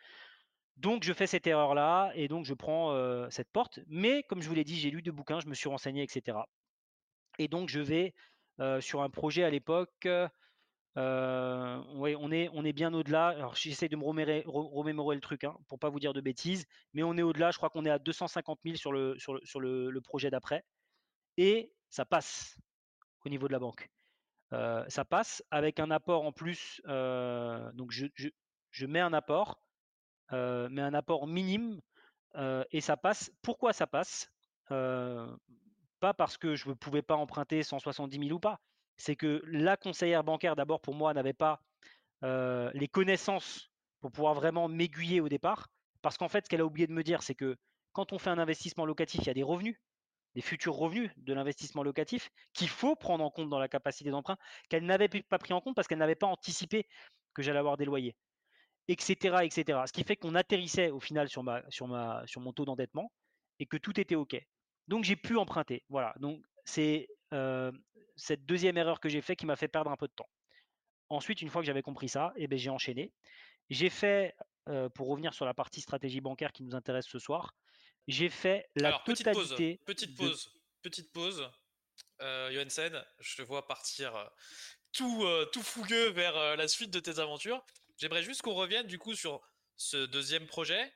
Donc, je fais cette erreur-là et donc je prends cette porte. Mais comme je vous l'ai dit, j'ai lu deux bouquins, je me suis renseigné, etc. Et donc, je vais sur un projet à l'époque. On est, bien au-delà. Alors, j'essaie de me remémorer, le truc hein, pour pas vous dire de bêtises, mais on est au-delà. Je crois qu'on est à 250 000 sur le, sur sur le projet d'après. Et ça passe au niveau de la banque. ça passe avec un apport en plus. donc je, mets un apport, mais un apport minime et ça passe. Pourquoi ça passe? Pas parce que je ne pouvais pas emprunter 170 000 ou pas. C'est que la conseillère bancaire, d'abord pour moi, n'avait pas les connaissances pour pouvoir vraiment m'aiguiller au départ. Parce qu'en fait, ce qu'elle a oublié de me dire, c'est que quand on fait un investissement locatif, il y a des revenus des futurs revenus de l'investissement locatif qu'il faut prendre en compte dans la capacité d'emprunt, qu'elle n'avait pas pris en compte parce qu'elle n'avait pas anticipé que j'allais avoir des loyers, etc. etc. Ce qui fait qu'on atterrissait au final sur, mon taux d'endettement et que tout était OK. Donc j'ai pu emprunter. Voilà. Donc c'est euh, cette deuxième erreur que j'ai fait qui m'a fait perdre un peu de temps. Ensuite, une fois que j'avais compris ça, eh ben, j'ai enchaîné. J'ai fait, euh, pour revenir sur la partie stratégie bancaire qui nous intéresse ce soir, j'ai fait la Alors, petite totalité. Pause, petite pause. Petite pause. Euh, Johansen, je te vois partir euh, tout, euh, tout fougueux vers euh, la suite de tes aventures. J'aimerais juste qu'on revienne du coup sur ce deuxième projet.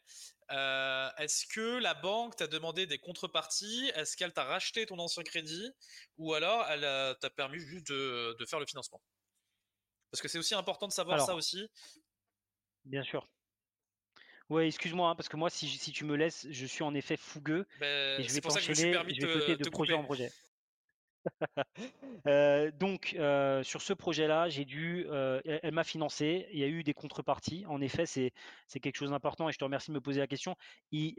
Est-ce que la banque t'a demandé des contreparties? Est-ce qu'elle t'a racheté ton ancien crédit? Ou alors elle t'a permis juste de, de, faire le financement? Parce que c'est aussi important de savoir ça aussi. Bien sûr. Ouais, excuse-moi, hein, parce que moi, si, si, tu me laisses, je suis en effet fougueux ben, et je vais t'enchaîner, je vais sauter de projet en projet. euh, donc, euh, sur ce projet-là, j'ai dû, euh, elle, m'a financé. Il y a eu des contreparties. En effet, c'est quelque chose d'important et je te remercie de me poser la question.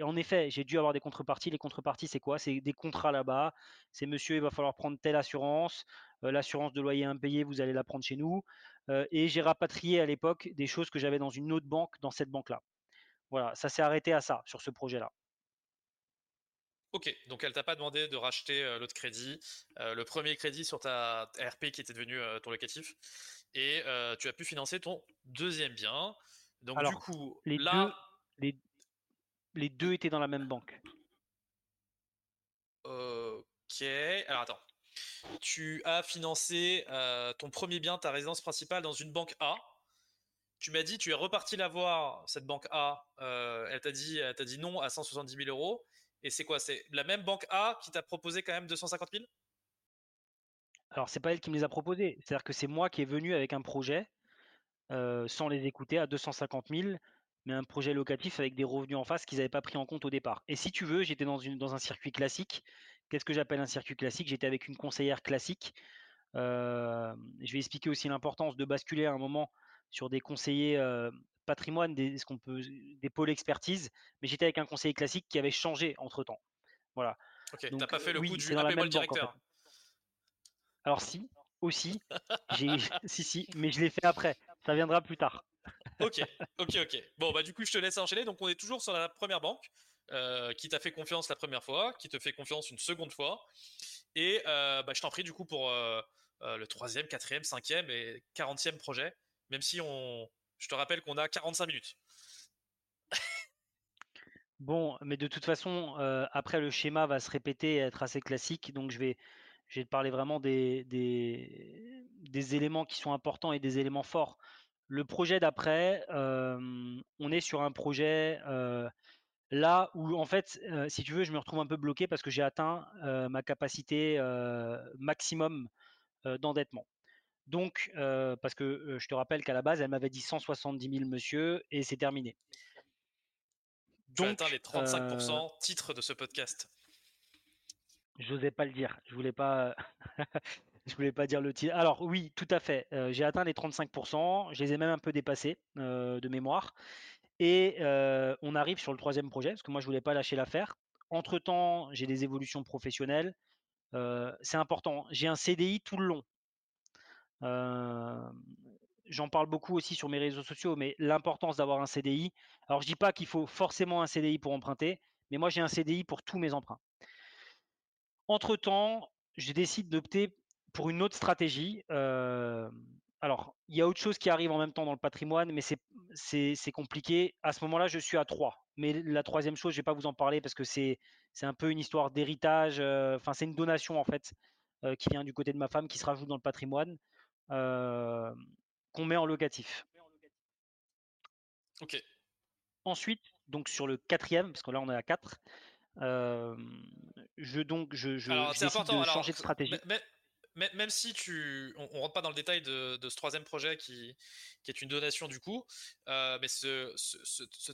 en effet, j'ai dû avoir des contreparties. Les contreparties, c'est quoi? C'est des contrats là-bas. C'est monsieur, il va falloir prendre telle assurance. L'assurance de loyer impayé, vous allez la prendre chez nous. et j'ai rapatrié à l'époque des choses que j'avais dans une autre banque, dans cette banque-là. Voilà, ça s'est arrêté à ça sur ce projet-là. Ok, donc elle t'a pas demandé de racheter euh, l'autre crédit, euh, le premier crédit sur ta RP qui était devenu euh, ton locatif, et tu as pu financer ton deuxième bien. Donc du coup, les là, deux, les, deux étaient dans la même banque. Ok, alors attends. tu as financé ton premier bien, ta résidence principale, dans une banque A. Tu m'as dit, tu es reparti la voir, cette banque A. elle t'a dit, dit non à 170 000 euros. Et c'est quoi C'est la même banque A qui t'a proposé quand même 250 000 Alors, c'est pas elle qui me les a proposés. C'est-à-dire que c'est moi qui est venu avec un projet sans les écouter à 250 000 mais un projet locatif avec des revenus en face qu'ils n'avaient pas pris en compte au départ. Et si tu veux, j'étais dans, dans un circuit classique. Qu'est-ce que j'appelle un circuit classique? J'étais avec une conseillère classique. je vais expliquer aussi l'importance de basculer à un moment sur des conseillers patrimoine, des, ce qu'on peut, des pôles expertise. Mais j'étais avec un conseiller classique qui avait changé entre temps. Voilà. Ok, t'as pas fait le coup du le directeur? Alors si, aussi, j'ai, si si, mais je l'ai fait après. Ça viendra plus tard ok, ok, ok. Bon, bah du coup, je te laisse enchaîner. Donc, on est toujours sur la première banque euh, qui t'a fait confiance la première fois, qui te fait confiance une seconde fois. Et euh, bah, je t'en prie du coup pour euh, le troisième, quatrième, cinquième et quarantième projet, même si on, je te rappelle qu'on a 45 minutes. Bon, mais de toute façon, après le schéma va se répéter et être assez classique, donc je vais, je vais te parler vraiment des, des, des éléments qui sont importants et des éléments forts. Le projet d'après, on est sur un projet là où, en fait, si tu veux, je me retrouve un peu bloqué parce que j'ai atteint ma capacité maximum d'endettement. Donc, parce que je te rappelle qu'à la base, elle m'avait dit 170 000, monsieur, et c'est terminé. Tu Donc, atteint les 35% titre de ce podcast. Je n'osais pas le dire. Je voulais pas. Je voulais pas dire le titre. Alors oui, tout à fait. J'ai atteint les 35%. Je les ai même un peu dépassés de mémoire. Et on arrive sur le troisième projet, parce que moi je voulais pas lâcher l'affaire. Entre temps, j'ai des évolutions professionnelles. c'est important. J'ai un CDI tout le long. J'en parle beaucoup aussi sur mes réseaux sociaux, mais l'importance d'avoir un CDI. Alors je dis pas qu'il faut forcément un CDI pour emprunter, mais moi j'ai un CDI pour tous mes emprunts. Entre temps, je décide d'opter pour une autre stratégie. alors, il y a autre chose qui arrive en même temps dans le patrimoine, mais c'est compliqué. À ce moment-là, je suis à 3. Mais la troisième chose, je ne vais pas vous en parler parce que c'est un peu une histoire d'héritage. Enfin, c'est une donation en fait qui vient du côté de ma femme qui se rajoute dans le patrimoine qu'on met en locatif. Ok. Ensuite, donc sur le quatrième, parce que là on est à 4, je donc je, je, décide de changer de stratégie même si tu, on, rentre pas dans le détail de, ce troisième projet qui, est une donation du coup, euh, mais ce,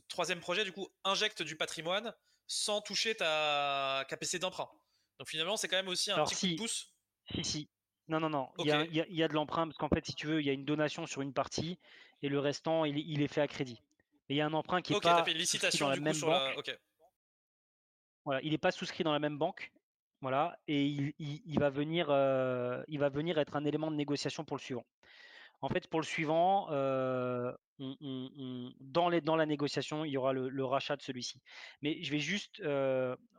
troisième projet du coup injecte du patrimoine sans toucher ta capacité d'emprunt. Donc finalement, c'est quand même aussi un petit coup de pouce. Si, si. Non, non, non. Il, y a, de l'emprunt parce qu'en fait, si tu veux, il y a une donation sur une partie et le restant, il, est fait à crédit. Et il y a un emprunt qui est pas. fait licitation dans la même banque. Voilà, il n'est pas souscrit dans la même banque, voilà, et il, va venir, il va venir être un élément de négociation pour le suivant. En fait, pour le suivant, dans, les, dans, la négociation, il y aura le, rachat de celui-ci. Mais je vais juste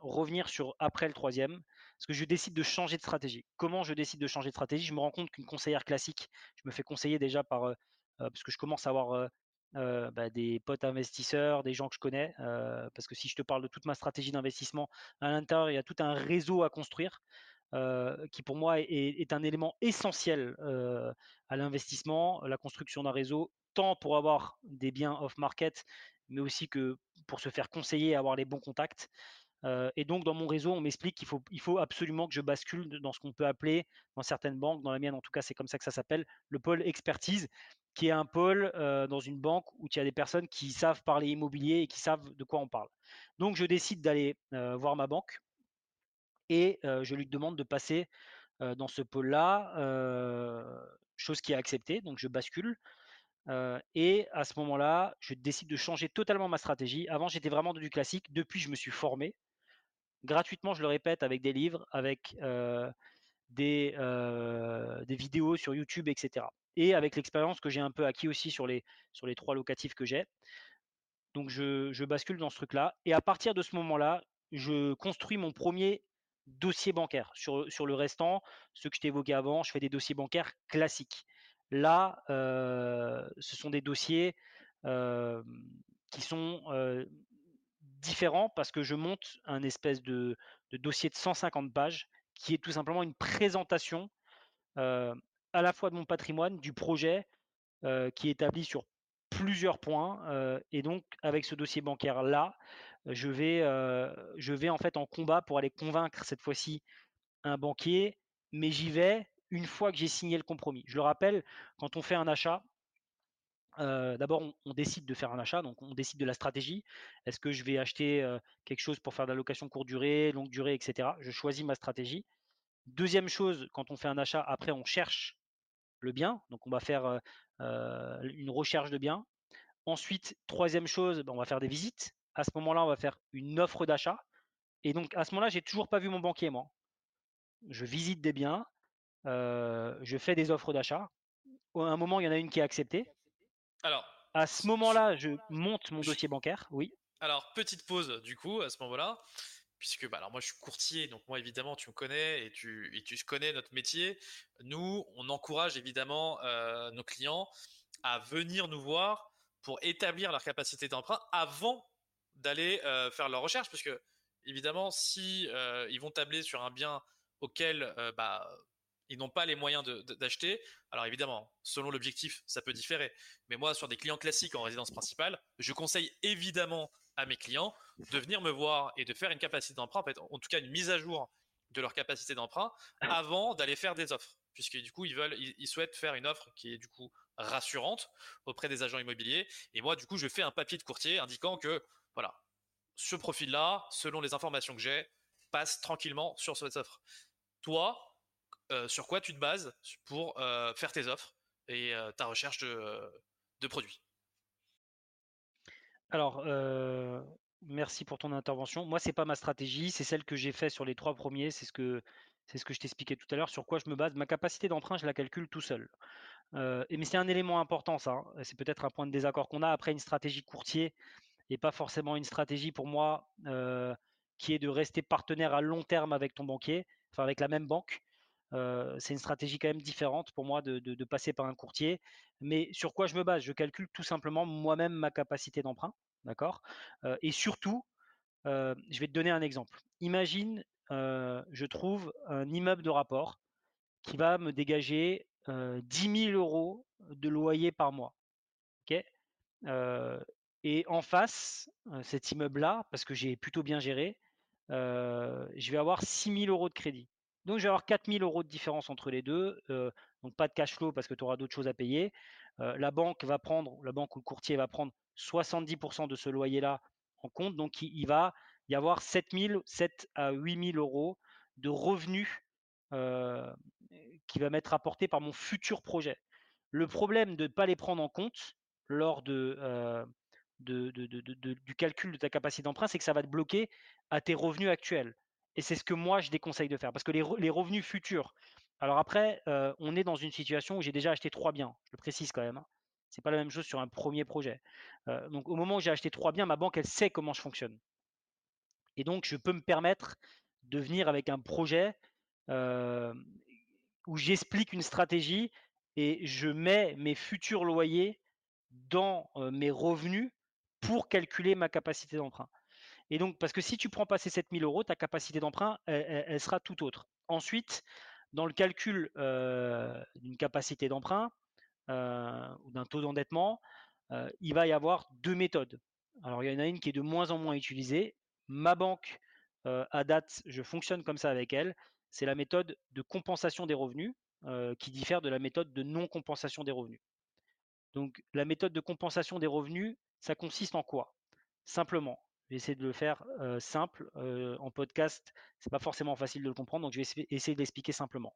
revenir sur après le troisième, parce que je décide de changer de stratégie. Comment je décide de changer de stratégie? Je me rends compte qu'une conseillère classique, je me fais conseiller déjà par, parce que je commence à avoir bah, des potes investisseurs, des gens que je connais, parce que si je te parle de toute ma stratégie d'investissement, à l'intérieur, il y a tout un réseau à construire. Qui pour moi est, un élément essentiel à l'investissement, la construction d'un réseau, tant pour avoir des biens off-market, mais aussi que pour se faire conseiller, avoir les bons contacts. et donc dans mon réseau, on m'explique qu'il faut, il faut absolument que je bascule dans ce qu'on peut appeler, dans certaines banques, dans la mienne en tout cas, c'est comme ça que ça s'appelle, le pôle expertise, qui est un pôle dans une banque où il y a des personnes qui savent parler immobilier et qui savent de quoi on parle. Donc je décide d'aller voir ma banque et je lui demande de passer dans ce pôle-là, chose qui est acceptée, donc je bascule. et à ce moment-là, je décide de changer totalement ma stratégie. Avant, j'étais vraiment dans du classique. Depuis, je me suis formé gratuitement, je le répète, avec des livres, avec des, vidéos sur YouTube, etc et avec l'expérience que j'ai un peu acquis aussi sur les, sur les trois locatifs que j'ai. Donc je, bascule dans ce truc-là. Et à partir de ce moment-là, je construis mon premier dossier bancaire. Sur, le restant, ce que je t'évoquais avant, je fais des dossiers bancaires classiques. Là, euh, ce sont des dossiers euh, qui sont euh, différents parce que je monte un espèce de, de, dossier de 150 pages qui est tout simplement une présentation à la fois de mon patrimoine, du projet, qui est établi sur plusieurs points. et donc, avec ce dossier bancaire-là, je, vais, je vais en fait en combat pour aller convaincre cette fois-ci un banquier, mais j'y vais une fois que j'ai signé le compromis. Je le rappelle, quand on fait un achat, d'abord, on, décide de faire un achat, donc on décide de la stratégie. Est-ce que je vais acheter quelque chose pour faire de la location courte durée, longue durée, etc. Je choisis ma stratégie. Deuxième chose, quand on fait un achat, après, on cherche le bien. Donc, on va faire une recherche de bien. Ensuite, troisième chose, ben, on va faire des visites. À ce moment-là, on va faire une offre d'achat. Et donc, à ce moment-là, j'ai toujours pas vu mon banquier, moi. Je visite des biens, je fais des offres d'achat. À un moment, il y en a une qui est acceptée. Alors, à ce moment-là, je monte mon dossier bancaire. Oui. Alors, petite pause, du coup, à ce moment-là puisque bah, alors moi je suis courtier, donc moi évidemment tu me connais et tu, et tu connais notre métier. Nous, on encourage évidemment euh, nos clients à venir nous voir pour établir leur capacité d'emprunt avant d'aller euh, faire leur recherche, parce que évidemment si euh, ils vont tabler sur un bien auquel bah, ils n'ont pas les moyens d'acheter. Alors évidemment, selon l'objectif, ça peut différer. Mais moi, sur des clients classiques en résidence principale, je conseille évidemment à mes clients de venir me voir et de faire une capacité d'emprunt, en, tout cas une mise à jour de leur capacité d'emprunt avant d'aller faire des offres. Puisque du coup, ils veulent, ils, souhaitent faire une offre qui est du coup rassurante auprès des agents immobiliers. Et moi, du coup, je fais un papier de courtier indiquant que, voilà, ce profil-là, selon les informations que j'ai, passe tranquillement sur cette offre. Toi, euh, sur quoi tu te bases pour euh, faire tes offres et euh, ta recherche de, produits? Alors, merci pour ton intervention. Moi, c'est pas ma stratégie, c'est celle que j'ai fait sur les trois premiers. C'est ce que c'est ce que je t'expliquais tout à l'heure. Sur quoi je me base? Ma capacité d'emprunt, je la calcule tout seul. mais c'est un élément important, ça. Hein. C'est peut-être un point de désaccord qu'on a après une stratégie courtier et pas forcément une stratégie pour moi qui est de rester partenaire à long terme avec ton banquier, enfin avec la même banque c'est une stratégie quand même différente pour moi de, passer par un courtier. Mais sur quoi je me base? Je calcule tout simplement moi-même ma capacité d'emprunt. D'accord? Et surtout, je vais te donner un exemple. Imagine, je trouve un immeuble de rapport qui va me dégager 10 000 euros de loyer par mois. ok? Et en face, cet immeuble-là, parce que j'ai plutôt bien géré, je vais avoir 6 000 euros de crédit. Donc, je vais avoir 4000 euros de différence entre les deux. Euh, donc, pas de cash flow parce que tu auras d'autres choses à payer. Euh, la banque va prendre, la banque ou le courtier va prendre 70% de ce loyer-là en compte. Donc, il, va y avoir 7000, 7 à 8000 euros de revenus euh, qui va m'être apporté par mon futur projet. Le problème de ne pas les prendre en compte lors de, du calcul de ta capacité d'emprunt, c'est que ça va te bloquer à tes revenus actuels. Et c'est ce que moi, je déconseille de faire. Parce que les, revenus futurs. Alors après, euh, on est dans une situation où j'ai déjà acheté trois biens. Je le précise quand même. Hein. Ce n'est pas la même chose sur un premier projet. Euh, donc au moment où j'ai acheté trois biens, ma banque, elle sait comment je fonctionne. Et donc, je peux me permettre de venir avec un projet euh, où j'explique une stratégie et je mets mes futurs loyers dans mes revenus pour calculer ma capacité d'emprunt. Et donc, parce que si tu prends pas ces 7000 euros, ta capacité d'emprunt, elle, sera tout autre. Ensuite, dans le calcul euh, d'une capacité d'emprunt euh, ou d'un taux d'endettement, euh, il va y avoir deux méthodes. Alors, il y en a une qui est de moins en moins utilisée. Ma banque, à date, je fonctionne comme ça avec elle. C'est la méthode de compensation des revenus qui diffère de la méthode de non-compensation des revenus. Donc, la méthode de compensation des revenus, ça consiste en quoi? Simplement, je vais essayer de le faire simple. en podcast, c'est pas forcément facile de le comprendre, donc je vais essayer de l'expliquer simplement.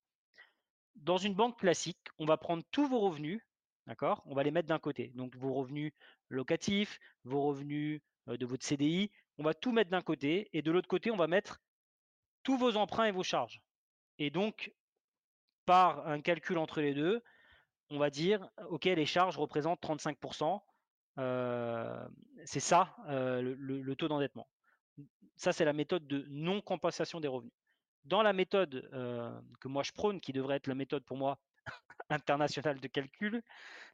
Dans une banque classique, on va prendre tous vos revenus, d'accord? On va les mettre d'un côté. Donc vos revenus locatifs, vos revenus de votre CDI, on va tout mettre d'un côté, et de l'autre côté, on va mettre tous vos emprunts et vos charges. Et donc, par un calcul entre les deux, on va dire, OK, les charges représentent 35%, c'est ça le, taux d'endettement. Ça, c'est la méthode de non-compensation des revenus. Dans la méthode que moi je prône, qui devrait être la méthode pour moi internationale de calcul,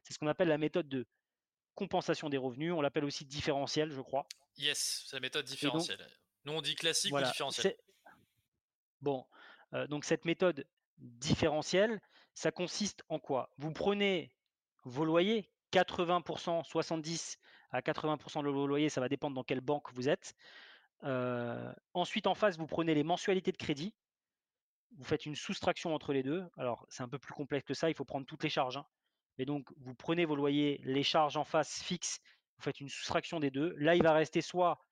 c'est ce qu'on appelle la méthode de compensation des revenus. On l'appelle aussi différentiel, je crois. Yes, c'est la méthode différentielle. Nous, on dit classique ou différentiel. Bon, donc cette méthode différentielle, ça consiste en quoi? Vous prenez vos loyers, 80%, 70 à 80% de vos loyers, ça va dépendre dans quelle banque vous êtes. ensuite, en face, vous prenez les mensualités de crédit. Vous faites une soustraction entre les deux. Alors, c'est un peu plus complexe que ça, il faut prendre toutes les charges. Hein. Mais donc, vous prenez vos loyers, les charges en face fixes, vous faites une soustraction des deux. Là, il va rester soit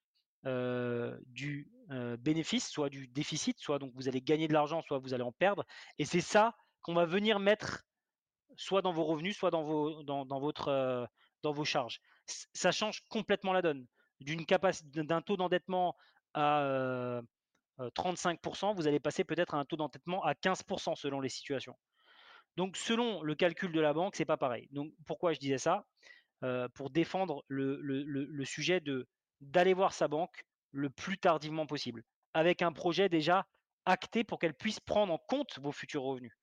du bénéfice, soit du déficit, soit donc vous allez gagner de l'argent, soit vous allez en perdre. Et c'est ça qu'on va venir mettre soit dans vos revenus, soit dans vos, vos charges. Ça change complètement la donne. D'une capacité, d'un taux d'endettement à 35%, vous allez passer peut-être à un taux d'endettement à 15% selon les situations. Donc, selon le calcul de la banque, c'est pas pareil. Donc, pourquoi je disais ça? Pour défendre le, sujet d'aller voir sa banque le plus tardivement possible, avec un projet déjà acté pour qu'elle puisse prendre en compte vos futurs revenus.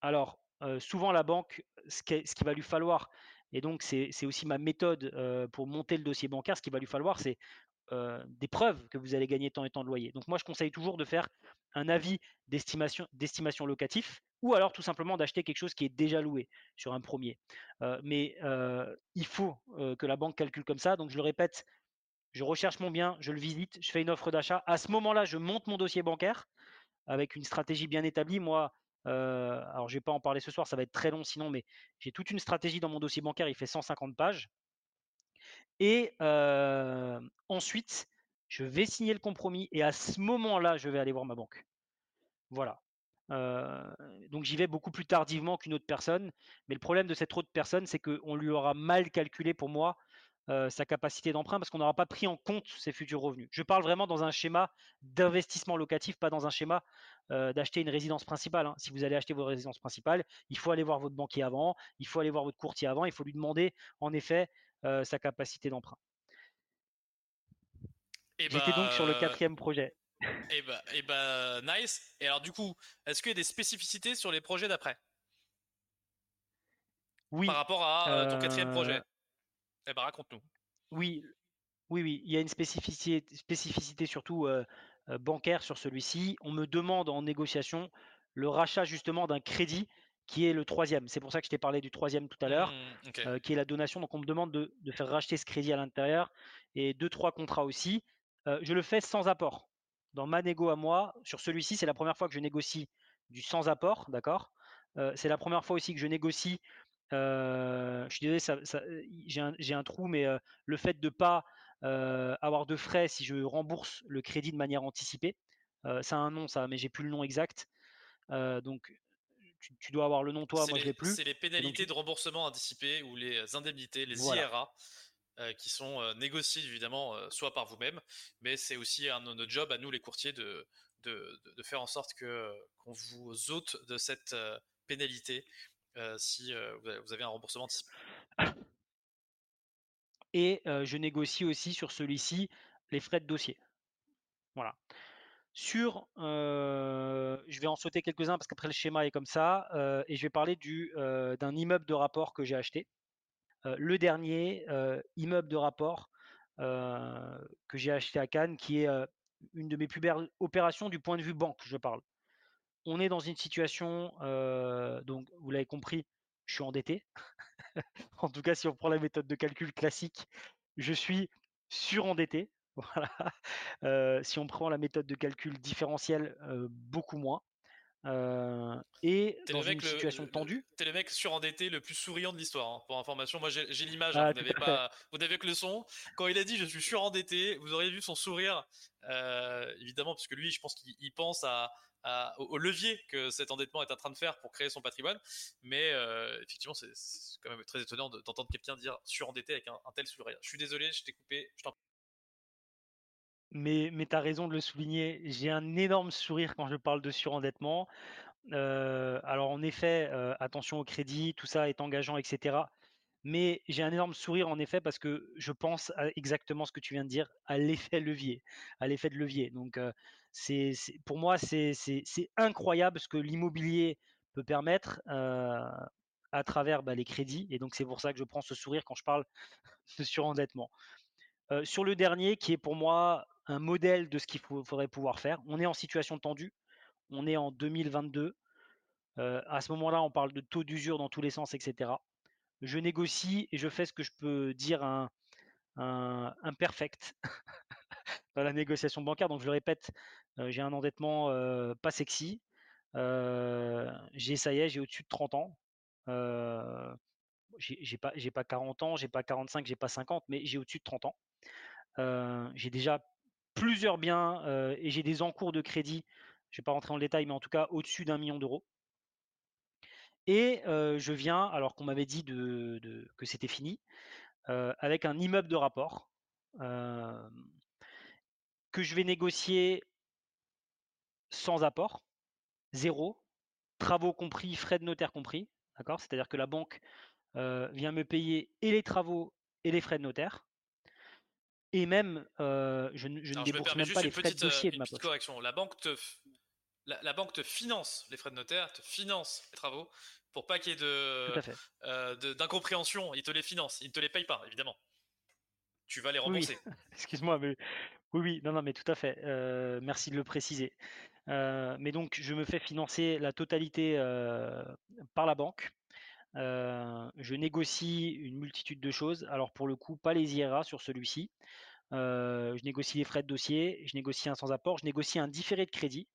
Alors, souvent la banque, ce, qu'il va lui falloir, et donc c'est aussi ma méthode pour monter le dossier bancaire, ce qu'il va lui falloir, c'est des preuves que vous allez gagner tant et tant de loyer. Donc moi, je conseille toujours de faire un avis d'estimation locatif ou alors tout simplement d'acheter quelque chose qui est déjà loué sur un premier. mais il faut que la banque calcule comme ça. Donc je le répète, je recherche mon bien, je le visite, je fais une offre d'achat. À ce moment-là, je monte mon dossier bancaire avec une stratégie bien établie. Moi, euh, alors je vais pas en parler ce soir, ça va être très long sinon, mais j'ai toute une stratégie dans mon dossier bancaire, il fait 150 pages. Et euh, ensuite, je vais signer le compromis et à ce moment-là, je vais aller voir ma banque. Voilà. Euh, donc j'y vais beaucoup plus tardivement qu'une autre personne. Mais le problème de cette autre personne, c'est qu'on lui aura mal calculé pour moi euh, sa capacité d'emprunt parce qu'on n'aura pas pris en compte ses futurs revenus. Je parle vraiment dans un schéma d'investissement locatif, pas dans un schéma euh, d'acheter une résidence principale. Hein. Si vous allez acheter votre résidence principale, il faut aller voir votre banquier avant, il faut aller voir votre courtier avant, il faut lui demander en effet euh, sa capacité d'emprunt. Eh J'étais donc sur le bah, quatrième projet. Et bah, et bah, nice. Et alors du coup, est-ce qu'il y a des spécificités sur les projets d'après? Oui. Par rapport à ton quatrième projet eh ben, raconte-nous. Oui, oui, oui, il y a une spécificité, spécificité surtout euh, euh, bancaire sur celui-ci. On me demande en négociation le rachat justement d'un crédit qui est le troisième. C'est pour ça que je t'ai parlé du troisième tout à l'heure, mmh, euh, qui est la donation. Donc on me demande de, faire racheter ce crédit à l'intérieur et deux, trois contrats aussi. je le fais sans apport. Dans ma négo à moi, sur celui-ci, c'est la première fois que je négocie du sans apport, d'accord? C'est la première fois aussi que je négocie je suis désolé, j'ai un, trou, mais le fait de ne pas avoir de frais si je rembourse le crédit de manière anticipée, ça a un nom, ça, mais j'ai plus le nom exact. donc, tu, dois avoir le nom, toi, moi je l'ai plus. C'est les pénalités de remboursement anticipé ou les indemnités, les IRA. qui sont négociées évidemment soit par vous-même, mais c'est aussi un, notre job à nous les courtiers de, de, de faire en sorte que qu'on vous ôte de cette pénalité si euh, vous avez un remboursement anticipé. Et euh, je négocie aussi sur celui-ci les frais de dossier. Voilà. Sur, je vais en sauter quelques-uns parce qu'après le schéma est comme ça, et je vais parler du, d'un immeuble de rapport que j'ai acheté. le dernier immeuble de rapport que j'ai acheté à Cannes, qui est une de mes plus belles opérations du point de vue banque, je parle on est dans une situation, euh, donc vous l'avez compris, je suis endetté. en tout cas, si on prend la méthode de calcul classique, je suis surendetté. Voilà. Euh, si on prend la méthode de calcul différentielle, euh, beaucoup moins. et dans une situation tendue. T'es le mec surendetté le plus souriant de l'histoire, hein, pour information. Moi, j'ai l'image, hein, ah, vous n'avez pas, vous n'avez que le son. Quand il a dit je suis surendetté, vous auriez vu son sourire, évidemment, parce que lui, je pense qu'il pense à, au, levier que cet endettement est en train de faire pour créer son patrimoine. Mais euh, effectivement, c'est quand même très étonnant d'entendre quelqu'un dire surendetté avec un, tel sourire. Je suis désolé, je t'ai coupé. Mais, mais tu as raison de le souligner. J'ai un énorme sourire quand je parle de surendettement. Euh, alors en effet, euh, attention au crédit, tout ça est engageant, etc. Mais j'ai un énorme sourire en effet parce que je pense à exactement ce que tu viens de dire, à l'effet levier, à l'effet de levier. Donc c'est, pour moi, c'est, incroyable ce que l'immobilier peut permettre à travers bah, les crédits. Et donc c'est pour ça que je prends ce sourire quand je parle de surendettement. sur le dernier, qui est pour moi un modèle de ce qu'il faudrait pouvoir faire, on est en situation tendue. On est en 2022. à ce moment-là, on parle de taux d'usure dans tous les sens, etc. Je négocie et je fais ce que je peux dire un, un, dans la négociation bancaire. Donc je le répète, j'ai un endettement pas sexy. j'ai ça y est, j'ai au-dessus de 30 ans. j'ai pas, pas 40 ans, j'ai pas 45, j'ai pas 50, mais j'ai au-dessus de 30 ans. j'ai déjà plusieurs biens et j'ai des encours de crédit. Je ne vais pas rentrer dans le détail, mais en tout cas au-dessus d'un million d'euros. Et je viens, alors qu'on m'avait dit de, que c'était fini, avec un immeuble de rapport que je vais négocier sans apport, zéro, travaux compris, frais de notaire compris. D'accord? C'est-à-dire que la banque vient me payer et les travaux et les frais de notaire. Et même, je, ne débourse même pas les frais de dossier de ma petite correction. La banque, te, la, banque te finance les frais de notaire, te finance les travaux pour pas qu'il y ait de, d'incompréhension. Il te les finance, il ne te les paye pas, évidemment. Tu vas les rembourser. Excuse-moi, mais oui, oui, non, non, mais tout à fait. merci de le préciser. mais donc, je me fais financer la totalité par la banque. je négocie une multitude de choses. Alors pour le coup, pas les IRA sur celui-ci. je négocie les frais de dossier, je négocie un sans apport, je négocie un différé de crédit,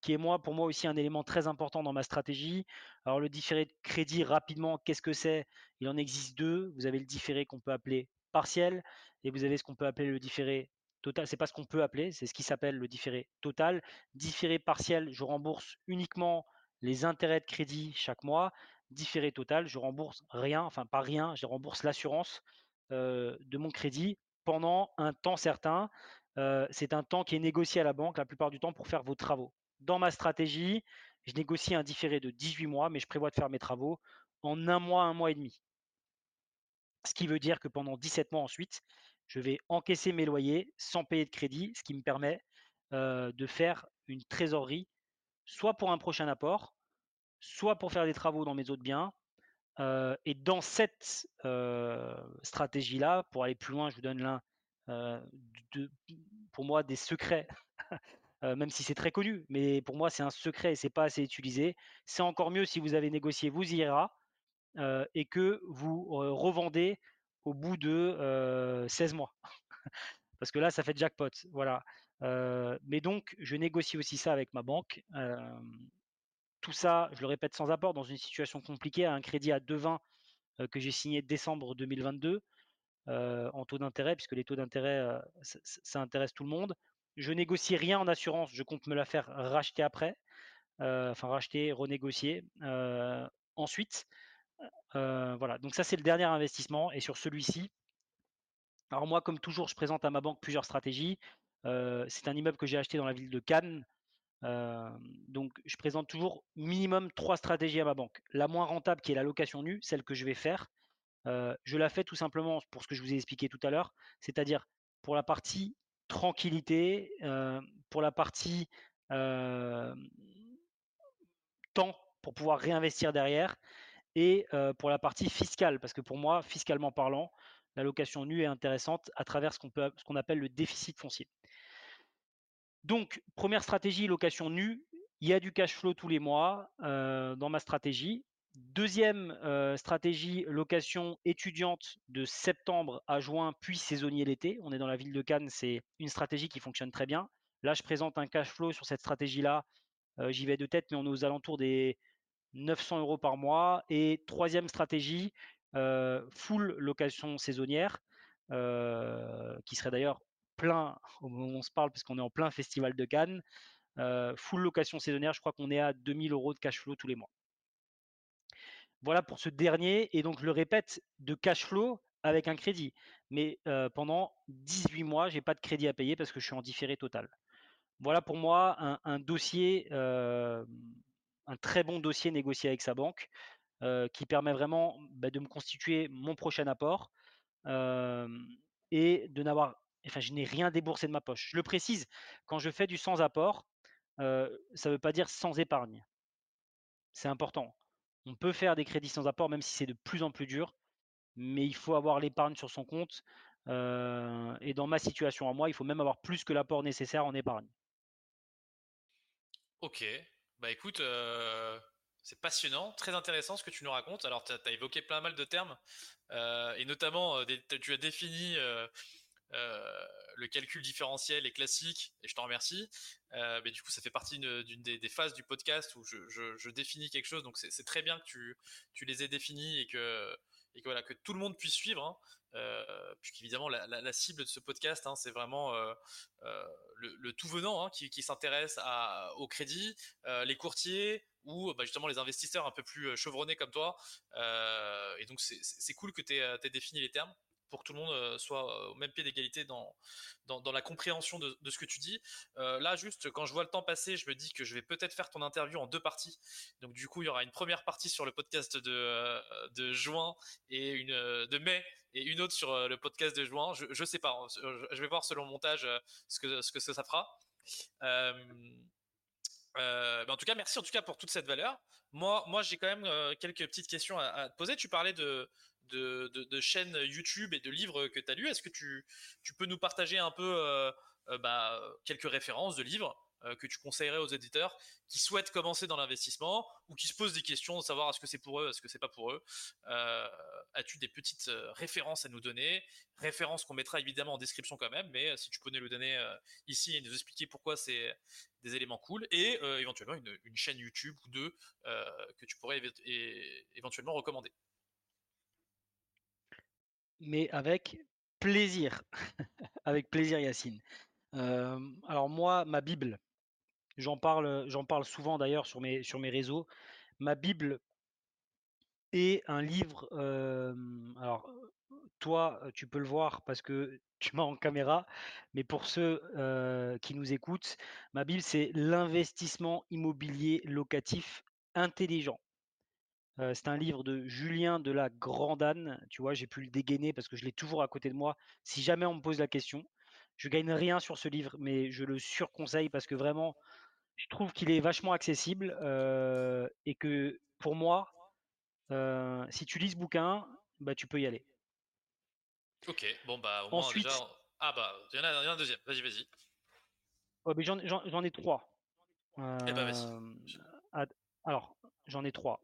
qui est moi, pour moi aussi un élément très important dans ma stratégie. Alors le différé de crédit, rapidement, qu'est-ce que c'est? Il en existe deux. Vous avez le différé qu'on peut appeler partiel et vous avez ce qu'on peut appeler le différé total. C'est pas ce qu'on peut appeler, c'est ce qui s'appelle le différé total. Différé partiel, je rembourse uniquement les intérêts de crédit chaque mois. Différé total, je rembourse rien, enfin pas rien, je rembourse l'assurance euh, de mon crédit pendant un temps certain. Euh, c'est un temps qui est négocié à la banque la plupart du temps pour faire vos travaux. Dans ma stratégie, je négocie un différé de 18 mois, mais je prévois de faire mes travaux en un mois, un mois et demi. Ce qui veut dire que pendant 17 mois ensuite, je vais encaisser mes loyers sans payer de crédit, ce qui me permet de faire une trésorerie, soit pour un prochain apport, soit pour faire des travaux dans mes autres biens. et dans cette stratégie-là, pour aller plus loin, je vous donne l'un, pour moi, des secrets, même si c'est très connu, mais pour moi, c'est un secret et c'est pas assez utilisé. C'est encore mieux si vous avez négocié vous IRA et que vous revendez au bout de 16 mois. Parce que là, ça fait jackpot. Voilà. mais donc, je négocie aussi ça avec ma banque. tout ça, je le répète sans apport, dans une situation compliquée, à un crédit à 2,20 que j'ai signé décembre 2022 en taux d'intérêt, puisque les taux d'intérêt, ça, intéresse tout le monde. Je négocie rien en assurance, je compte me la faire racheter après, enfin racheter, renégocier. ensuite, voilà, donc ça c'est le dernier investissement. Et sur celui-ci, alors moi comme toujours, je présente à ma banque plusieurs stratégies. c'est un immeuble que j'ai acheté dans la ville de Cannes. donc je présente toujours minimum trois stratégies à ma banque. La moins rentable qui est la location nue, celle que je vais faire. je la fais tout simplement pour ce que je vous ai expliqué tout à l'heure, c'est-à-dire pour la partie tranquillité, pour la partie temps pour pouvoir réinvestir derrière et pour la partie fiscale, parce que pour moi, fiscalement parlant, la location nue est intéressante à travers ce qu'on qu'on appelle le déficit foncier. Donc, première stratégie, location nue, il y a du cash flow tous les mois dans ma stratégie. Deuxième stratégie, location étudiante de septembre à juin, puis saisonnier l'été. On est dans la ville de Cannes, c'est une stratégie qui fonctionne très bien. Là, je présente un cash flow sur cette stratégie-là. J'y vais de tête, mais on est aux alentours des 900 euros par mois. Et troisième stratégie, euh, full location saisonnière, euh, qui serait d'ailleurs plein au moment où on se parle, puisqu'on est en plein festival de Cannes. Euh, full location saisonnière, je crois qu'on est à 2000 euros de cash flow tous les mois. Voilà pour ce dernier. Et donc, je le répète, de cash flow avec un crédit. Mais pendant 18 mois, je n'ai pas de crédit à payer parce que je suis en différé total. Voilà pour moi un, dossier un très bon dossier négocié avec sa banque euh, qui permet vraiment bah, de me constituer mon prochain apport et de n'avoir, enfin, je n'ai rien déboursé de ma poche. Je le précise, quand je fais du sans apport, euh, ça ne veut pas dire sans épargne. C'est important. On peut faire des crédits sans apport, même si c'est de plus en plus dur, mais il faut avoir l'épargne sur son compte. Euh, et dans ma situation à moi, il faut même avoir plus que l'apport nécessaire en épargne. Ok, Bah écoute, c'est passionnant, très intéressant ce que tu nous racontes. Alors, tu as, évoqué plein mal de termes, et notamment, tu as défini le calcul différentiel et classique, et je t'en remercie. mais du coup, ça fait partie d'une des, phases du podcast où je, définis quelque chose, donc c'est très bien que tu, les aies définis et que, voilà, que tout le monde puisse suivre. Hein. Euh, puisqu'évidemment la, cible de ce podcast, hein, c'est vraiment euh, euh, le, tout venant hein, qui, s'intéresse au crédit, les courtiers ou bah, justement les investisseurs un peu plus chevronnés comme toi. et donc c'est cool que tu aies, défini les termes pour que tout le monde euh, soit euh, au même pied d'égalité dans, dans, la compréhension de, ce que tu dis. Euh, là, juste, quand je vois le temps passer, je me dis que je vais peut-être faire ton interview en deux parties. Donc, du coup, il y aura une première partie sur le podcast de, de juin et une de mai et une autre sur le podcast de juin. Je, ne sais pas. Hein. Je vais voir selon le montage ce que, ce que ça fera. en tout cas, merci en tout cas pour toute cette valeur. Moi, moi j'ai quand même quelques petites questions à, te poser. Tu parlais de, de, chaînes YouTube et de livres que tu as lus. Est-ce que tu, peux nous partager un peu euh, euh, bah, quelques références de livres euh, que tu conseillerais aux éditeurs qui souhaitent commencer dans l'investissement ou qui se posent des questions de savoir est-ce que c'est pour eux, est-ce que c'est pas pour eux? As-tu des petites références à nous donner? Références qu'on mettra évidemment en description quand même, mais si tu peux nous le donner ici et nous expliquer pourquoi c'est des éléments cool et éventuellement une, une, chaîne YouTube ou deux que tu pourrais éventuellement recommander mais avec plaisir. avec plaisir, Yacine. alors moi, ma Bible, j'en parle, j'en parle souvent d'ailleurs sur mes, sur mes réseaux. Ma Bible est un livre. alors, toi, tu peux le voir parce que tu m'as en caméra, mais pour ceux qui nous écoutent, ma Bible, c'est l'investissement immobilier locatif intelligent c'est un livre de Julien de la Grandane. Tu vois, j'ai pu le dégainer parce que je l'ai toujours à côté de moi. Si jamais on me pose la question, je gagne rien sur ce livre, mais je le surconseille parce que vraiment, je trouve qu'il est vachement accessible et que pour moi, si tu lis ce bouquin, bah, tu peux y aller. Ok, bon bah au Ensuite, déjà... Ah bah, il y en a, un deuxième, vas-y, vas-y. j'en ai trois. Eh ben, vas-y. alors, j'en ai trois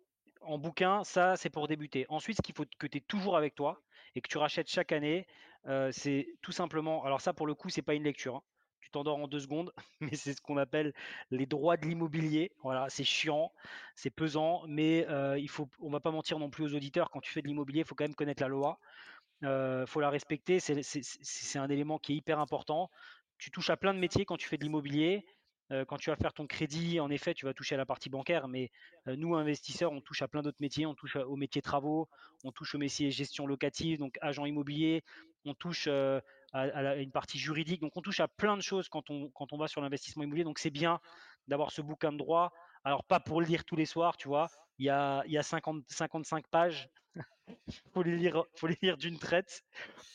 en bouquin, ça, c'est pour débuter. Ensuite, ce qu'il faut que tu aies toujours avec toi et que tu rachètes chaque année, euh, c'est tout simplement. Alors, ça, pour le coup, c'est pas une lecture. Hein. Tu t'endors en deux secondes, mais c'est ce qu'on appelle les droits de l'immobilier. Voilà, c'est chiant, c'est pesant, mais euh, il faut, on va pas mentir non plus aux auditeurs. Quand tu fais de l'immobilier, il faut quand même connaître la loi. Il euh, faut la respecter. C'est un élément qui est hyper important. Tu touches à plein de métiers quand tu fais de l'immobilier quand tu vas faire ton crédit, en effet, tu vas toucher à la partie bancaire, mais nous, investisseurs, on touche à plein d'autres métiers. On touche au métier travaux, on touche au métier gestion locative, donc agent immobilier, on touche à, une partie juridique. Donc, on touche à plein de choses quand on, quand on va sur l'investissement immobilier. Donc, c'est bien d'avoir ce bouquin de droit. Alors, pas pour le lire tous les soirs, tu vois. Il y a, il y a 50, 55 pages faut les lire, faut les lire d'une traite.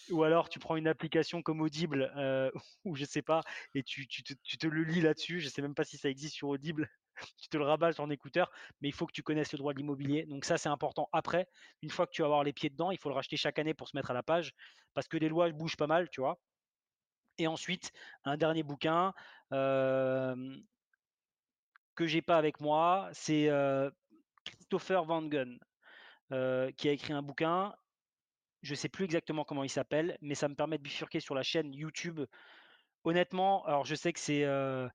Ou alors tu prends une application comme Audible euh, ou je sais pas et tu, tu, te, tu te, le lis là-dessus. Je sais même pas si ça existe sur Audible. tu te le rabats en écouteur, mais il faut que tu connaisses le droit de l'immobilier. Donc ça c'est important. Après, une fois que tu vas avoir les pieds dedans, il faut le racheter chaque année pour se mettre à la page parce que les lois bougent pas mal, tu vois. Et ensuite, un dernier bouquin euh, que j'ai pas avec moi, c'est euh, Christopher Van Gun. Euh, qui a écrit un bouquin. Je ne sais plus exactement comment il s'appelle, mais ça me permet de bifurquer sur la chaîne YouTube. Honnêtement, alors je sais que c'est euh,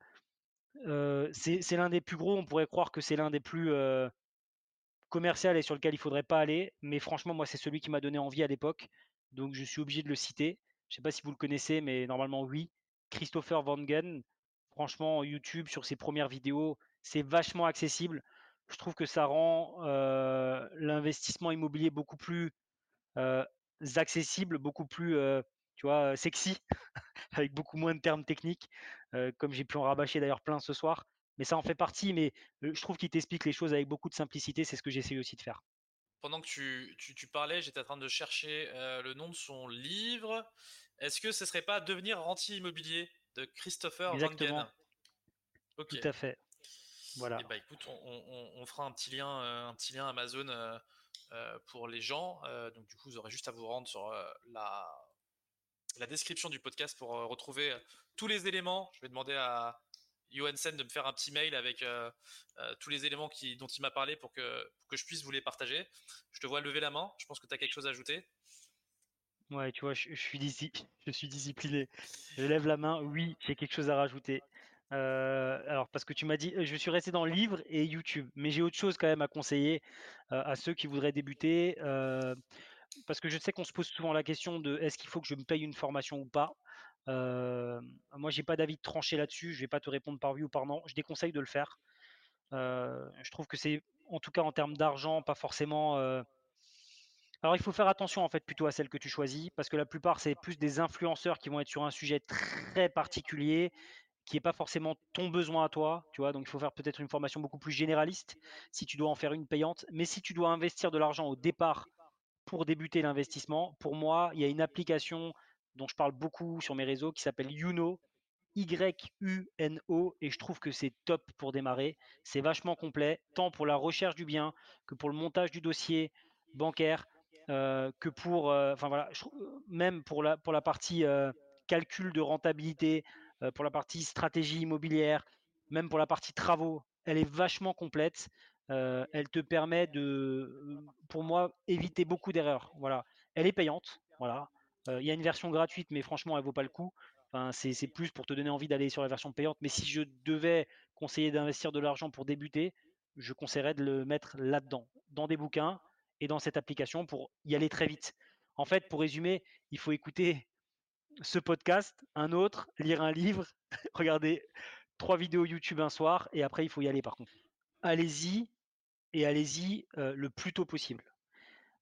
euh, l'un des plus gros. On pourrait croire que c'est l'un des plus commerciaux et sur lequel il faudrait pas aller. Mais franchement, moi, c'est celui qui m'a donné envie à l'époque. Donc, je suis obligé de le citer. Je ne sais pas si vous le connaissez, mais normalement, oui. Christopher Vangen. Franchement, YouTube, sur ses premières vidéos, c'est vachement accessible je trouve que ça rend euh, l'investissement immobilier beaucoup plus euh, accessible, beaucoup plus euh, sexy, avec beaucoup moins de termes techniques, comme j'ai pu en rabâcher d'ailleurs plein ce soir. Mais ça en fait partie, mais je trouve qu'il t'explique les choses avec beaucoup de simplicité, c'est ce que j'essaie aussi de faire. Pendant que tu, parlais, j'étais en train de chercher le nom de son livre. Est-ce que ce serait pas Devenir rentier immobilier? De Christopher Exactement. Tout à fait. Voilà. Et bah écoute, on, fera un petit lien, euh, un petit lien Amazon euh, euh, pour les gens. donc du coup, vous aurez juste à vous rendre sur la, la description du podcast pour retrouver tous les éléments. Je vais demander à, Johansen de me faire un petit mail avec tous les éléments qui, dont il m'a parlé pour que, pour que je puisse vous les partager. Je te vois lever la main. Je pense que tu as quelque chose à ajouter. Ouais, tu vois, je, suis je suis discipliné. Je lève la main. Oui, j'ai quelque chose à rajouter. Euh, alors, parce que tu m'as dit, je suis resté dans le livre et YouTube, mais j'ai autre chose quand même à conseiller euh, à ceux qui voudraient débuter. Euh, parce que je sais qu'on se pose souvent la question de est-ce qu'il faut que je me paye une formation ou pas. moi, j'ai pas d'avis tranché là-dessus. Je vais pas te répondre par oui ou par non. Je déconseille de le faire. je trouve que c'est, en tout cas en termes d'argent, pas forcément alors il faut faire attention en fait plutôt à celle que tu choisis parce que la plupart c'est plus des influenceurs qui vont être sur un sujet très particulier qui n'est pas forcément ton besoin à toi, tu vois? Donc il faut faire peut-être une formation beaucoup plus généraliste si tu dois en faire une payante. Mais si tu dois investir de l'argent au départ pour débuter l'investissement, pour moi, il y a une application dont je parle beaucoup sur mes réseaux qui s'appelle Youno, Y-U-N-O, et je trouve que c'est top pour démarrer. C'est vachement complet, tant pour la recherche du bien que pour le montage du dossier bancaire, que pour, euh, enfin voilà, même pour la, pour la partie euh, calcul de rentabilité, pour la partie stratégie immobilière, même pour la partie travaux, elle est vachement complète. elle te permet de, pour moi, éviter beaucoup d'erreurs. Voilà, elle est payante. Voilà, il y a une version gratuite, mais franchement, elle vaut pas le coup. Enfin, c'est plus pour te donner envie d'aller sur la version payante. Mais si je devais conseiller d'investir de l'argent pour débuter, je conseillerais de le mettre là-dedans, dans des bouquins, et dans cette application pour y aller très vite. En fait, pour résumer, il faut écouter ce podcast, un autre, lire un livre, regarder trois vidéos YouTube un soir et après il faut y aller par contre. Allez-y et allez-y euh, le plus tôt possible.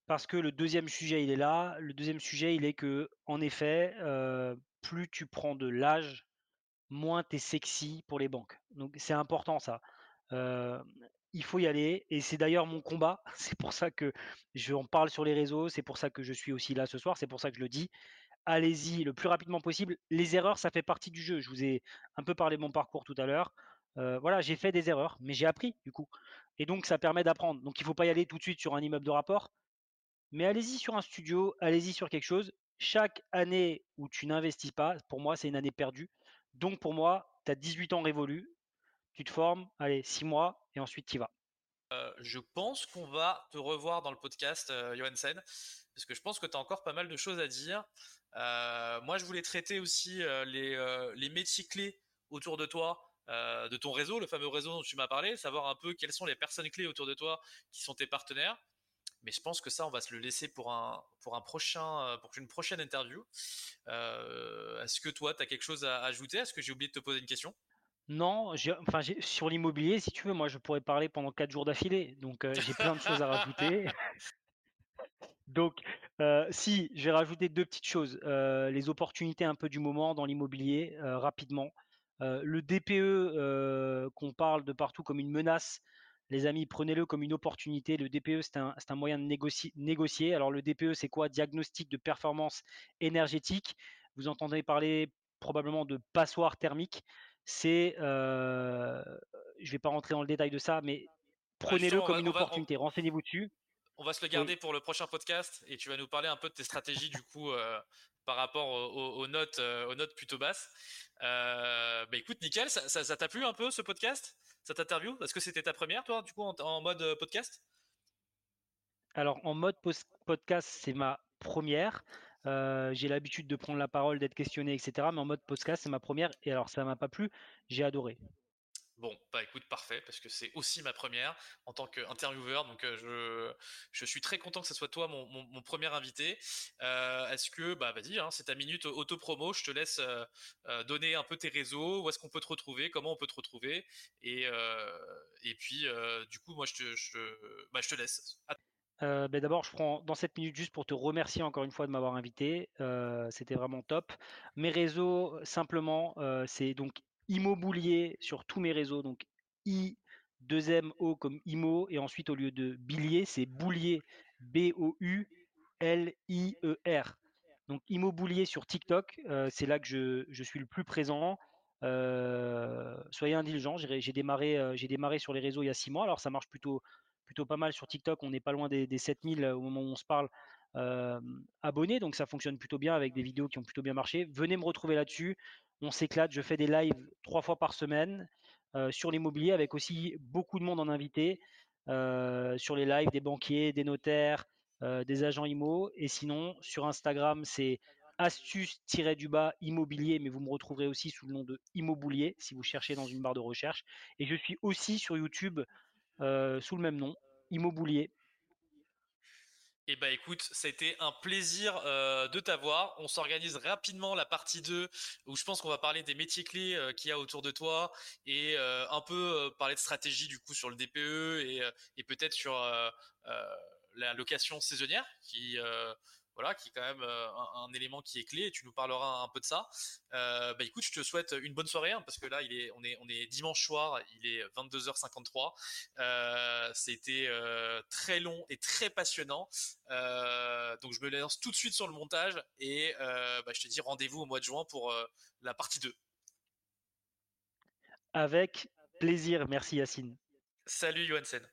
Parce que le deuxième sujet, il est là. Le deuxième sujet, il est que, en effet, euh, plus tu prends de l'âge, moins tu es sexy pour les banques. Donc c'est important ça. Euh, il faut y aller. Et c'est d'ailleurs mon combat. C'est pour ça que je en parle sur les réseaux. C'est pour ça que je suis aussi là ce soir. C'est pour ça que je le dis. Allez-y le plus rapidement possible. Les erreurs, ça fait partie du jeu. Je vous ai un peu parlé de mon parcours tout à l'heure. Euh, voilà, j'ai fait des erreurs, mais j'ai appris du coup. Et donc, ça permet d'apprendre. Donc, il ne faut pas y aller tout de suite sur un immeuble de rapport. Mais allez-y sur un studio, allez-y sur quelque chose. Chaque année où tu n'investis pas, pour moi, c'est une année perdue. Donc, pour moi, tu as 18 ans révolus tu te formes, allez, six mois, et ensuite tu y vas. Euh, je pense qu'on va te revoir dans le podcast, euh, Johansen, parce que je pense que tu as encore pas mal de choses à dire. Euh, moi, je voulais traiter aussi les, métiers clés autour de toi, de ton réseau, le fameux réseau dont tu m'as parlé, savoir un peu quelles sont les personnes clés autour de toi qui sont tes partenaires. Mais je pense que ça, on va se le laisser pour un, pour un prochain, pour une prochaine interview. Est-ce que toi, tu as quelque chose à ajouter? Est-ce que j'ai oublié de te poser une question? Non, enfin, sur l'immobilier, si tu veux, moi je pourrais parler pendant quatre jours d'affilée, donc euh, j'ai plein de choses à rajouter. Donc, euh, si, je vais rajouter deux petites choses. Euh, les opportunités un peu du moment dans l'immobilier, rapidement. le DPE qu'on parle de partout comme une menace, les amis, prenez-le comme une opportunité. Le DPE, c'est un, un, moyen de négocier, négocier. Alors, le DPE, c'est quoi? Diagnostic de performance énergétique. Vous entendez parler probablement de passoire thermique c'est, euh, je ne vais pas rentrer dans le détail de ça, mais bah, prenez-le comme une opportunité, renseignez-vous dessus. On va se le garder pour le prochain podcast et tu vas nous parler un peu de tes stratégies du coup euh, par rapport aux, notes, euh, aux notes plutôt basses. bah écoute, nickel, ça t'a plu un peu ce podcast, cette interview? Est-ce que c'était ta première toi du coup en, mode podcast? Alors en mode podcast, c'est ma première. Euh, j'ai l'habitude de prendre la parole, d'être questionné, etc. Mais en mode podcast, c'est ma première. Et alors, ça m'a pas plu. J'ai adoré. Bon, bah écoute, parfait, parce que c'est aussi ma première en tant qu'intervieweur. Donc, euh, je, je suis très content que ce soit toi mon, mon, premier invité. Euh, est-ce que, bah vas-y, hein, c'est ta minute auto-promo. Je te laisse donner un peu tes réseaux, où est-ce qu'on peut te retrouver, comment on peut te retrouver. Et, et puis, du coup, moi, je te, je, bah, je te laisse. Euh, ben, d'abord, je prends dans cette minute juste pour te remercier encore une fois de m'avoir invité. Euh, c'était vraiment top. Mes réseaux, simplement, euh, c'est donc immobilier sur tous mes réseaux. Donc I, 2M, O comme IMO. Et ensuite, au lieu de Billier, c'est Boulier. B-O-U-L-I-E-R. Donc immobilier sur TikTok, c'est là que je, je, suis le plus présent. soyez indulgents. J'ai démarré, j'ai démarré sur les réseaux il y a six mois. Alors ça marche plutôt plutôt pas mal sur TikTok. On n'est pas loin des, 7000 euh, au moment où on se parle euh, abonnés. Donc ça fonctionne plutôt bien avec des vidéos qui ont plutôt bien marché. Venez me retrouver là-dessus. On s'éclate. Je fais des lives trois fois par semaine sur l'immobilier avec aussi beaucoup de monde en invité sur les lives des banquiers, des notaires, des agents IMO. Et sinon, sur Instagram, c'est astuce-du-bas immobilier, mais vous me retrouverez aussi sous le nom de Immoboulier si vous cherchez dans une barre de recherche. Et je suis aussi sur YouTube sous le même nom, Immoboulier. Eh bah écoute, ça a été un plaisir de t'avoir. On s'organise rapidement la partie 2 où je pense qu'on va parler des métiers clés qu'il y a autour de toi et un peu parler de stratégie du coup sur le DPE et, peut-être sur la location saisonnière voilà, qui est quand même euh, un, élément qui est clé. Et tu nous parleras un peu de ça. Euh, bah écoute, je te souhaite une bonne soirée hein, parce que là, il est, on est, on est dimanche soir, il est 22h53. Euh, C'était très long et très passionnant. donc je me lance tout de suite sur le montage et bah, je te dis rendez-vous au mois de juin pour la partie 2. Avec plaisir, merci Yacine. Salut Johansen.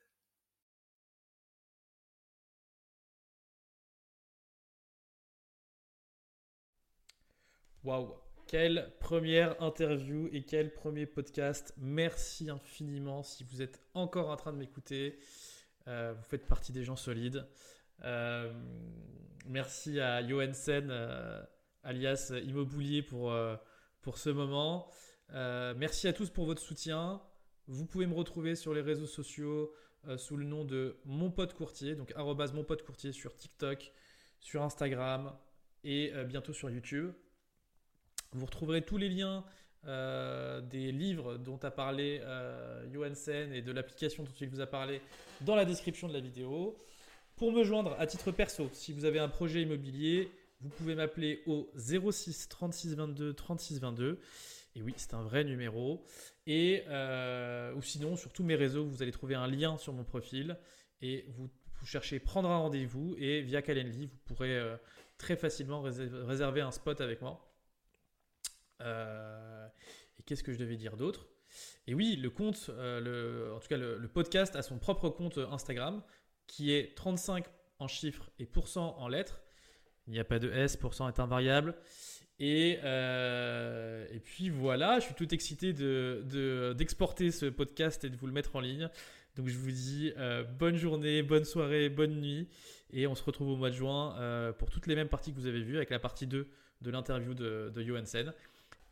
Waouh Quelle première interview et quel premier podcast. Merci infiniment si vous êtes encore en train de m'écouter. Euh, vous faites partie des gens solides. Euh, merci à Johansen, euh, alias Immoboulier, pour, ce moment. merci à tous pour votre soutien. Vous pouvez me retrouver sur les réseaux sociaux sous le nom de Mon Pote Courtier, donc Mon Pote Courtier sur TikTok, sur Instagram et bientôt sur YouTube. Vous retrouverez tous les liens euh, des livres dont a parlé euh, Johansen et de l'application dont il vous a parlé dans la description de la vidéo. Pour me joindre à titre perso, si vous avez un projet immobilier, vous pouvez m'appeler au 06 36 22 36 22. Et oui, c'est un vrai numéro. Et euh, ou sinon, sur tous mes réseaux, vous allez trouver un lien sur mon profil et vous, cherchez prendre un rendez-vous et via Calendly, vous pourrez euh, très facilement réserver un spot avec moi. Euh, et qu'est-ce que je devais dire d'autre? Et oui, le compte, euh, en tout cas le, podcast a son propre compte Instagram qui est 35 en chiffres et pourcent en lettres. Il n'y a pas de S, pourcent est invariable. Et, euh, et puis voilà, je suis tout excité d'exporter de, ce podcast et de vous le mettre en ligne. Donc je vous dis bonne journée, bonne soirée, bonne nuit. Et on se retrouve au mois de juin pour toutes les mêmes parties que vous avez vues avec la partie 2 de l'interview de, de Johansen